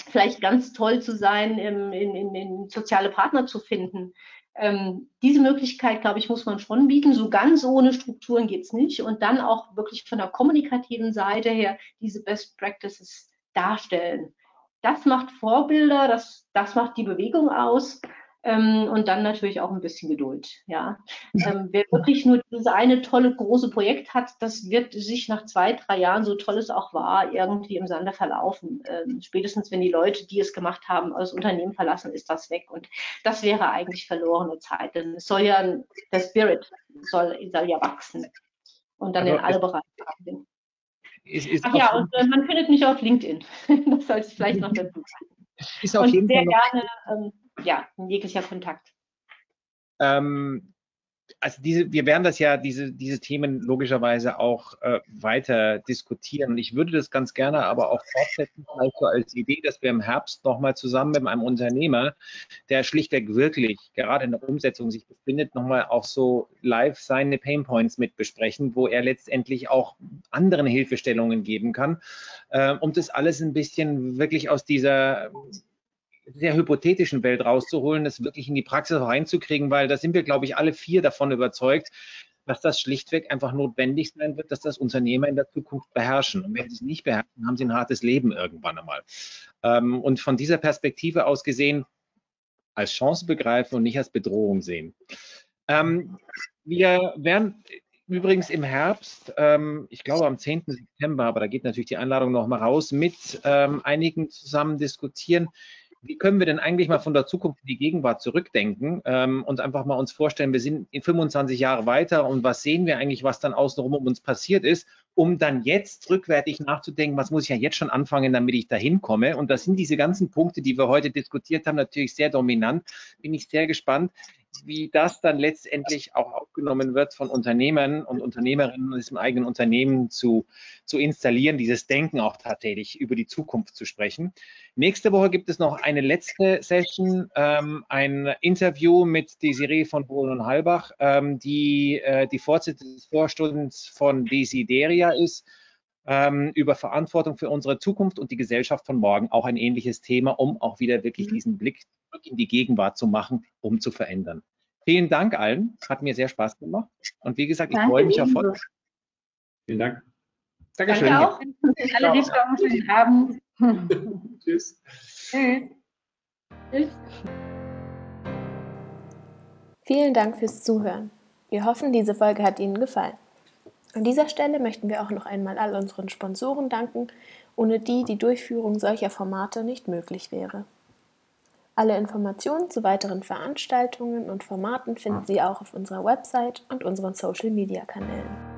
[SPEAKER 5] vielleicht ganz toll zu sein, in, in, in soziale Partner zu finden. Ähm, diese Möglichkeit, glaube ich, muss man schon bieten. So ganz ohne Strukturen geht es nicht. Und dann auch wirklich von der kommunikativen Seite her diese Best Practices darstellen. Das macht Vorbilder, das, das macht die Bewegung aus. Ähm, und dann natürlich auch ein bisschen Geduld. Ja. Ähm, wer wirklich nur dieses eine tolle große Projekt hat, das wird sich nach zwei, drei Jahren, so toll es auch war, irgendwie im Sande verlaufen. Ähm, spätestens wenn die Leute, die es gemacht haben, das Unternehmen verlassen, ist das weg. Und das wäre eigentlich verlorene Zeit. Denn es soll ja, der Spirit soll, soll ja wachsen und dann also, in alle Bereiche ist Ach ja, und äh, man findet mich auf LinkedIn. *laughs* das sollte ich vielleicht noch *laughs* dazu sagen. Ist auf und jeden sehr Fall gerne ähm, ja, jeglicher Kontakt.
[SPEAKER 2] Ähm, also diese, wir werden das ja, diese, diese Themen logischerweise auch äh, weiter diskutieren. Und ich würde das ganz gerne aber auch fortsetzen, vielleicht so als Idee, dass wir im Herbst nochmal zusammen mit einem Unternehmer, der schlichtweg wirklich gerade in der Umsetzung sich befindet, nochmal auch so live seine Painpoints mit besprechen, wo er letztendlich auch anderen Hilfestellungen geben kann, äh, um das alles ein bisschen wirklich aus dieser sehr hypothetischen Welt rauszuholen, das wirklich in die Praxis reinzukriegen, weil da sind wir, glaube ich, alle vier davon überzeugt, dass das schlichtweg einfach notwendig sein wird, dass das Unternehmer in der Zukunft beherrschen. Und wenn sie es nicht beherrschen, haben sie ein hartes Leben irgendwann einmal. Ähm, und von dieser Perspektive aus gesehen, als Chance begreifen und nicht als Bedrohung sehen. Ähm, wir werden übrigens im Herbst, ähm, ich glaube am 10. September, aber da geht natürlich die Einladung noch mal raus, mit einigen zusammen diskutieren, wie können wir denn eigentlich mal von der Zukunft in die Gegenwart zurückdenken ähm, und einfach mal uns vorstellen, wir sind in 25 Jahre weiter und was sehen wir eigentlich, was dann außenrum um uns passiert ist, um dann jetzt rückwärtig nachzudenken, was muss ich ja jetzt schon anfangen, damit ich dahin komme. Und das sind diese ganzen Punkte, die wir heute diskutiert haben, natürlich sehr dominant. Bin ich sehr gespannt, wie das dann letztendlich auch aufgenommen wird von Unternehmern und Unternehmerinnen in diesem eigenen Unternehmen zu, zu installieren, dieses Denken auch tatsächlich über die Zukunft zu sprechen. Nächste Woche gibt es noch eine letzte Session, ähm, ein Interview mit Desiree von Bohlen und Halbach, ähm, die äh, die Fortsetzung des Vorstundens von Desideria ist ähm, über Verantwortung für unsere Zukunft und die Gesellschaft von morgen auch ein ähnliches Thema, um auch wieder wirklich mhm. diesen Blick zurück in die Gegenwart zu machen, um zu verändern. Vielen Dank allen, hat mir sehr Spaß gemacht. Und wie gesagt, ich Danke freue mich auf heute.
[SPEAKER 4] Vielen Dank.
[SPEAKER 3] Dankeschön. Danke auch. Alle, die Chancen haben.
[SPEAKER 4] Tschüss. Tschüss.
[SPEAKER 1] Tschüss. Vielen Dank fürs Zuhören. Wir hoffen, diese Folge hat Ihnen gefallen. An dieser Stelle möchten wir auch noch einmal all unseren Sponsoren danken, ohne die die Durchführung solcher Formate nicht möglich wäre. Alle Informationen zu weiteren Veranstaltungen und Formaten finden Sie auch auf unserer Website und unseren Social-Media-Kanälen.